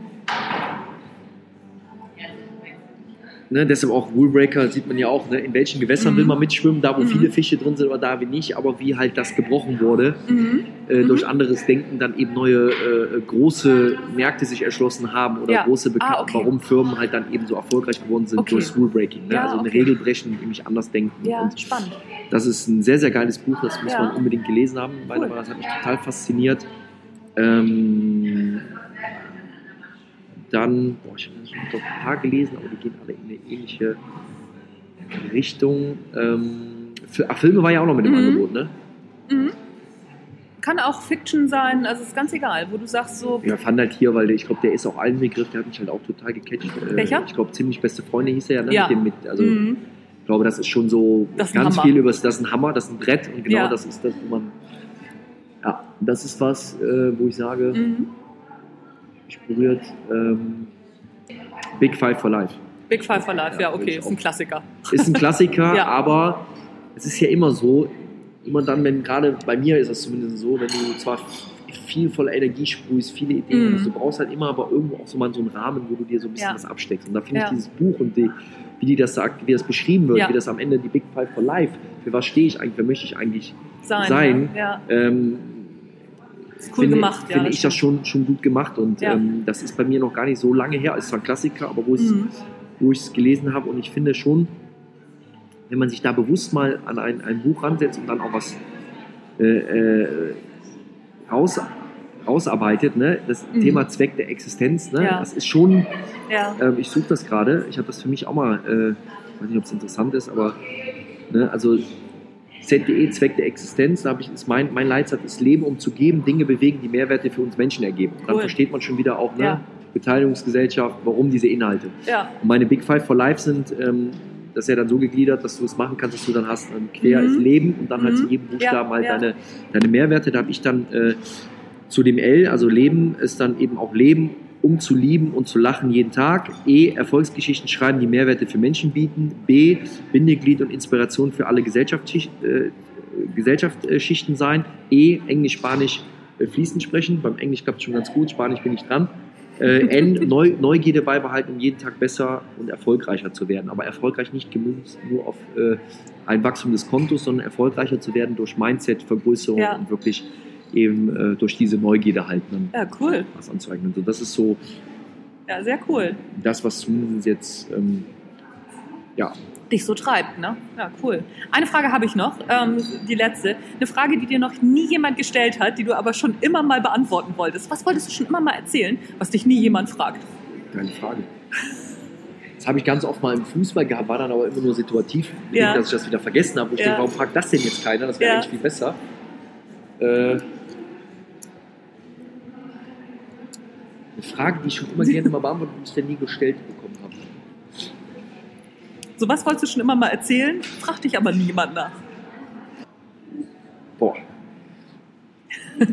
Speaker 2: ne, deshalb auch Rulebreaker sieht man ja auch, ne, in welchen Gewässern
Speaker 1: Mhm.
Speaker 2: will man mitschwimmen, da wo
Speaker 1: Mhm.
Speaker 2: viele Fische drin sind oder da wie nicht, aber wie halt das gebrochen wurde,
Speaker 1: Mhm.
Speaker 2: äh,
Speaker 1: Mhm.
Speaker 2: durch anderes Denken dann eben neue äh, große Märkte sich erschlossen haben oder
Speaker 1: Ja.
Speaker 2: große Beka
Speaker 1: Ah, okay.
Speaker 2: warum Firmen halt dann eben so erfolgreich geworden sind
Speaker 1: Okay.
Speaker 2: durch Rulebreaking. Ne?
Speaker 1: Ja,
Speaker 2: also eine
Speaker 1: okay.
Speaker 2: Regel brechen, nämlich anders denken.
Speaker 1: Ja,
Speaker 2: Und
Speaker 1: spannend.
Speaker 2: das ist ein sehr, sehr geiles Buch, das muss
Speaker 1: Ja.
Speaker 2: man unbedingt gelesen haben. Meiner
Speaker 1: Cool.
Speaker 2: Das hat mich total fasziniert. Ähm, dann, boah, ich habe schon ein paar gelesen, aber die gehen alle in eine ähnliche Richtung. Ähm, für, ach, Filme war ja auch noch mit im
Speaker 1: Mhm.
Speaker 2: Angebot, ne?
Speaker 1: Mhm. Kann auch Fiction sein, also ist ganz egal, wo du sagst so,
Speaker 2: Ja, fand halt hier, weil der, ich glaube, der ist auch allen Begriff, der hat mich halt auch total gecatcht. Äh,
Speaker 1: Welcher?
Speaker 2: Ich glaube, ziemlich beste Freunde hieß er ja, ne?
Speaker 1: Ja.
Speaker 2: Mit mit, also,
Speaker 1: mhm.
Speaker 2: ich glaube, das ist schon so
Speaker 1: Das ist
Speaker 2: ganz viel über das ist ein Hammer, das ist ein Brett und genau
Speaker 1: Ja.
Speaker 2: das ist das, wo man. Ja, das ist was, äh, wo ich sage,
Speaker 1: Mhm.
Speaker 2: Mich berührt. Ähm, Big Five for Life.
Speaker 1: Big Five for Life, ja,
Speaker 2: Ja,
Speaker 1: okay,
Speaker 2: ich
Speaker 1: ist ein. Klassiker.
Speaker 2: Ist ein Klassiker, (laughs)
Speaker 1: Ja.
Speaker 2: aber es ist ja immer so, immer dann, wenn gerade bei mir ist das zumindest so, wenn du zwar viel voller Energie sprühst, viele Ideen
Speaker 1: Mhm.
Speaker 2: hast, du brauchst halt immer aber irgendwo auch so mal so einen Rahmen, wo du dir so ein bisschen
Speaker 1: Ja.
Speaker 2: was absteckst. Und da finde ich dieses Buch und die, wie die das sagt, wie das beschrieben wird, wie das am Ende die Big Five for Life, für was stehe ich eigentlich, wer möchte ich eigentlich
Speaker 1: Sein.
Speaker 2: Sein. Ähm,
Speaker 1: cool
Speaker 2: finde,
Speaker 1: gemacht, ja.
Speaker 2: finde ich das schon, schon gut gemacht und
Speaker 1: Ja.
Speaker 2: ähm, das ist bei mir noch gar nicht so lange her. Es zwar ein Klassiker, aber wo ich es
Speaker 1: Mhm.
Speaker 2: es gelesen habe und ich finde schon, wenn man sich da bewusst mal an ein, ein Buch ransetzt und dann auch was äh, äh, raus, rausarbeitet, ne? das
Speaker 1: Mhm.
Speaker 2: Thema Zweck der Existenz, ne?
Speaker 1: Ja.
Speaker 2: das ist schon, ähm, ich suche das gerade, ich habe das für mich auch mal, äh, ich weiß nicht, ob es interessant ist, aber ne, also ZDE, Zweck der Existenz, da habe ich, ist mein, mein Leitsatz ist Leben, um zu geben, Dinge bewegen, die Mehrwerte für uns Menschen ergeben. Dann
Speaker 1: Cool.
Speaker 2: versteht man schon wieder auch, ne,
Speaker 1: Ja.
Speaker 2: Beteiligungsgesellschaft, warum diese Inhalte.
Speaker 1: ja,
Speaker 2: Und meine Big Five for Life sind, ähm, das ist ja dann so gegliedert, dass du es machen kannst, dass du dann hast, ähm, quer
Speaker 1: Mhm.
Speaker 2: ist Leben und dann halt zu
Speaker 1: Mhm.
Speaker 2: jedem Buchstaben
Speaker 1: Ja,
Speaker 2: halt
Speaker 1: ja.
Speaker 2: Deine, deine Mehrwerte. Da habe ich dann äh, zu dem L, also Leben, ist dann eben auch Leben, um zu lieben und zu lachen jeden Tag. E, Erfolgsgeschichten schreiben, die Mehrwerte für Menschen bieten. B, Bindeglied und Inspiration für alle äh, Gesellschaftsschichten sein. E, Englisch, Spanisch äh, fließend sprechen. Beim Englisch klappt es schon ganz gut, Spanisch bin ich dran. Äh, N, (laughs) Neu, Neugierde beibehalten, um jeden Tag besser und erfolgreicher zu werden. Aber erfolgreich nicht gemünzt nur auf ein Wachstum des Kontos, sondern erfolgreicher zu werden durch Mindset, Vergrößerung
Speaker 1: Ja.
Speaker 2: und wirklich eben äh, durch diese Neugierde halt dann
Speaker 1: ja, cool.
Speaker 2: was anzueignen. So, das ist so
Speaker 1: Ja, sehr cool.
Speaker 2: das, was zumindest jetzt ähm, ja,
Speaker 1: Dich so treibt, ne? Ja, cool. Eine Frage habe ich noch, ähm, die letzte. Eine Frage, die dir noch nie jemand gestellt hat, die du aber schon immer mal beantworten wolltest. Was wolltest du schon immer mal erzählen, was dich nie jemand fragt?
Speaker 2: keine Frage. Das habe ich ganz oft mal im Fußball gehabt, war dann aber immer nur situativ,
Speaker 1: Ja.
Speaker 2: dass ich das wieder vergessen habe. Wo ich
Speaker 1: Ja.
Speaker 2: denke, warum fragt das denn jetzt keiner? Das wäre
Speaker 1: Ja.
Speaker 2: eigentlich viel besser. Äh, eine Frage, die ich schon immer gerne mal beantwortet und ich nie gestellt bekommen habe.
Speaker 1: So was wolltest du schon immer mal erzählen, fragt dich aber niemand nach.
Speaker 2: Boah. (laughs)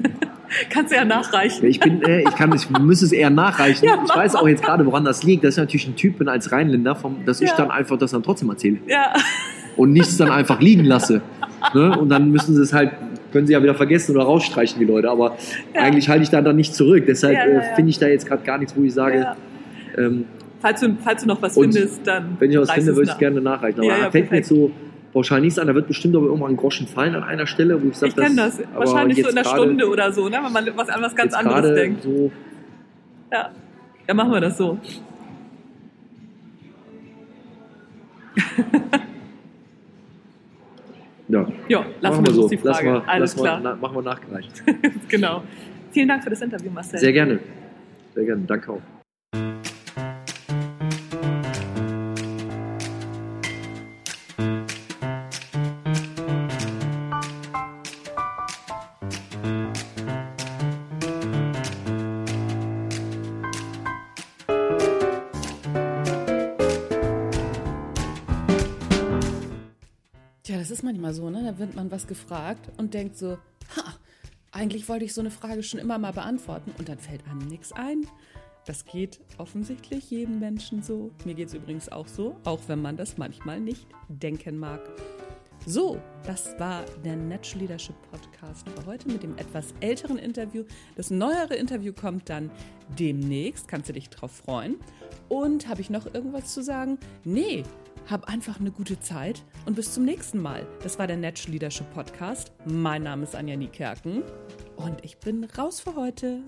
Speaker 1: Kannst du ja nachreichen.
Speaker 2: Ich bin, äh, ich kann, ich (laughs) muss es eher nachreichen.
Speaker 1: Ja,
Speaker 2: ich weiß auch jetzt gerade, woran das liegt. Dass ich natürlich ein Typ bin als Rheinländer, vom, dass ich
Speaker 1: Ja.
Speaker 2: dann einfach das dann trotzdem erzähle
Speaker 1: Ja,
Speaker 2: und nichts dann einfach liegen lasse. Ne? Und dann müssen sie es halt, können sie ja wieder vergessen oder rausstreichen, die Leute. Aber
Speaker 1: Ja.
Speaker 2: eigentlich halte ich da dann nicht zurück. Deshalb
Speaker 1: Ja,
Speaker 2: äh, finde ich da jetzt gerade gar nichts, wo ich sage, ähm,
Speaker 1: Falls, du, falls du noch was findest, dann.
Speaker 2: wenn ich was finde,
Speaker 1: es
Speaker 2: würde ich
Speaker 1: nach.
Speaker 2: gerne nachreichen. Aber
Speaker 1: Ja,
Speaker 2: fällt mir jetzt so pauschal nichts an. Da wird bestimmt aber irgendwann ein Groschen fallen an einer Stelle, wo ich sage,
Speaker 1: Ich kenne das. Wahrscheinlich so in einer Stunde oder so, ne? wenn man was an was ganz anderes denkt.
Speaker 2: So,
Speaker 1: Ja. ja, machen wir das so. (laughs)
Speaker 2: ja,
Speaker 1: Ja, lassen
Speaker 2: machen
Speaker 1: wir
Speaker 2: so.
Speaker 1: die
Speaker 2: Lass
Speaker 1: Frage.
Speaker 2: mal,
Speaker 1: Alles
Speaker 2: lass mal,
Speaker 1: klar.
Speaker 2: na, machen wir nachgereicht. (laughs)
Speaker 1: genau. Vielen Dank für das Interview, Marcel.
Speaker 2: Sehr gerne. Sehr gerne. Danke auch.
Speaker 1: Man was gefragt und denkt so, ha, eigentlich wollte ich so eine Frage schon immer mal beantworten und dann fällt einem nichts ein. Das geht offensichtlich jedem Menschen so. Mir geht es übrigens auch so, auch wenn man das manchmal nicht denken mag. So, das war der Natural Leadership Podcast für heute mit dem etwas älteren Interview. Das neuere Interview kommt dann demnächst, kannst du dich drauf freuen. Und habe ich noch irgendwas zu sagen? Nee, hab einfach eine gute Zeit und bis zum nächsten Mal. Das war der Natural Leadership Podcast. Mein Name ist Anja Niekerken und ich bin raus für heute.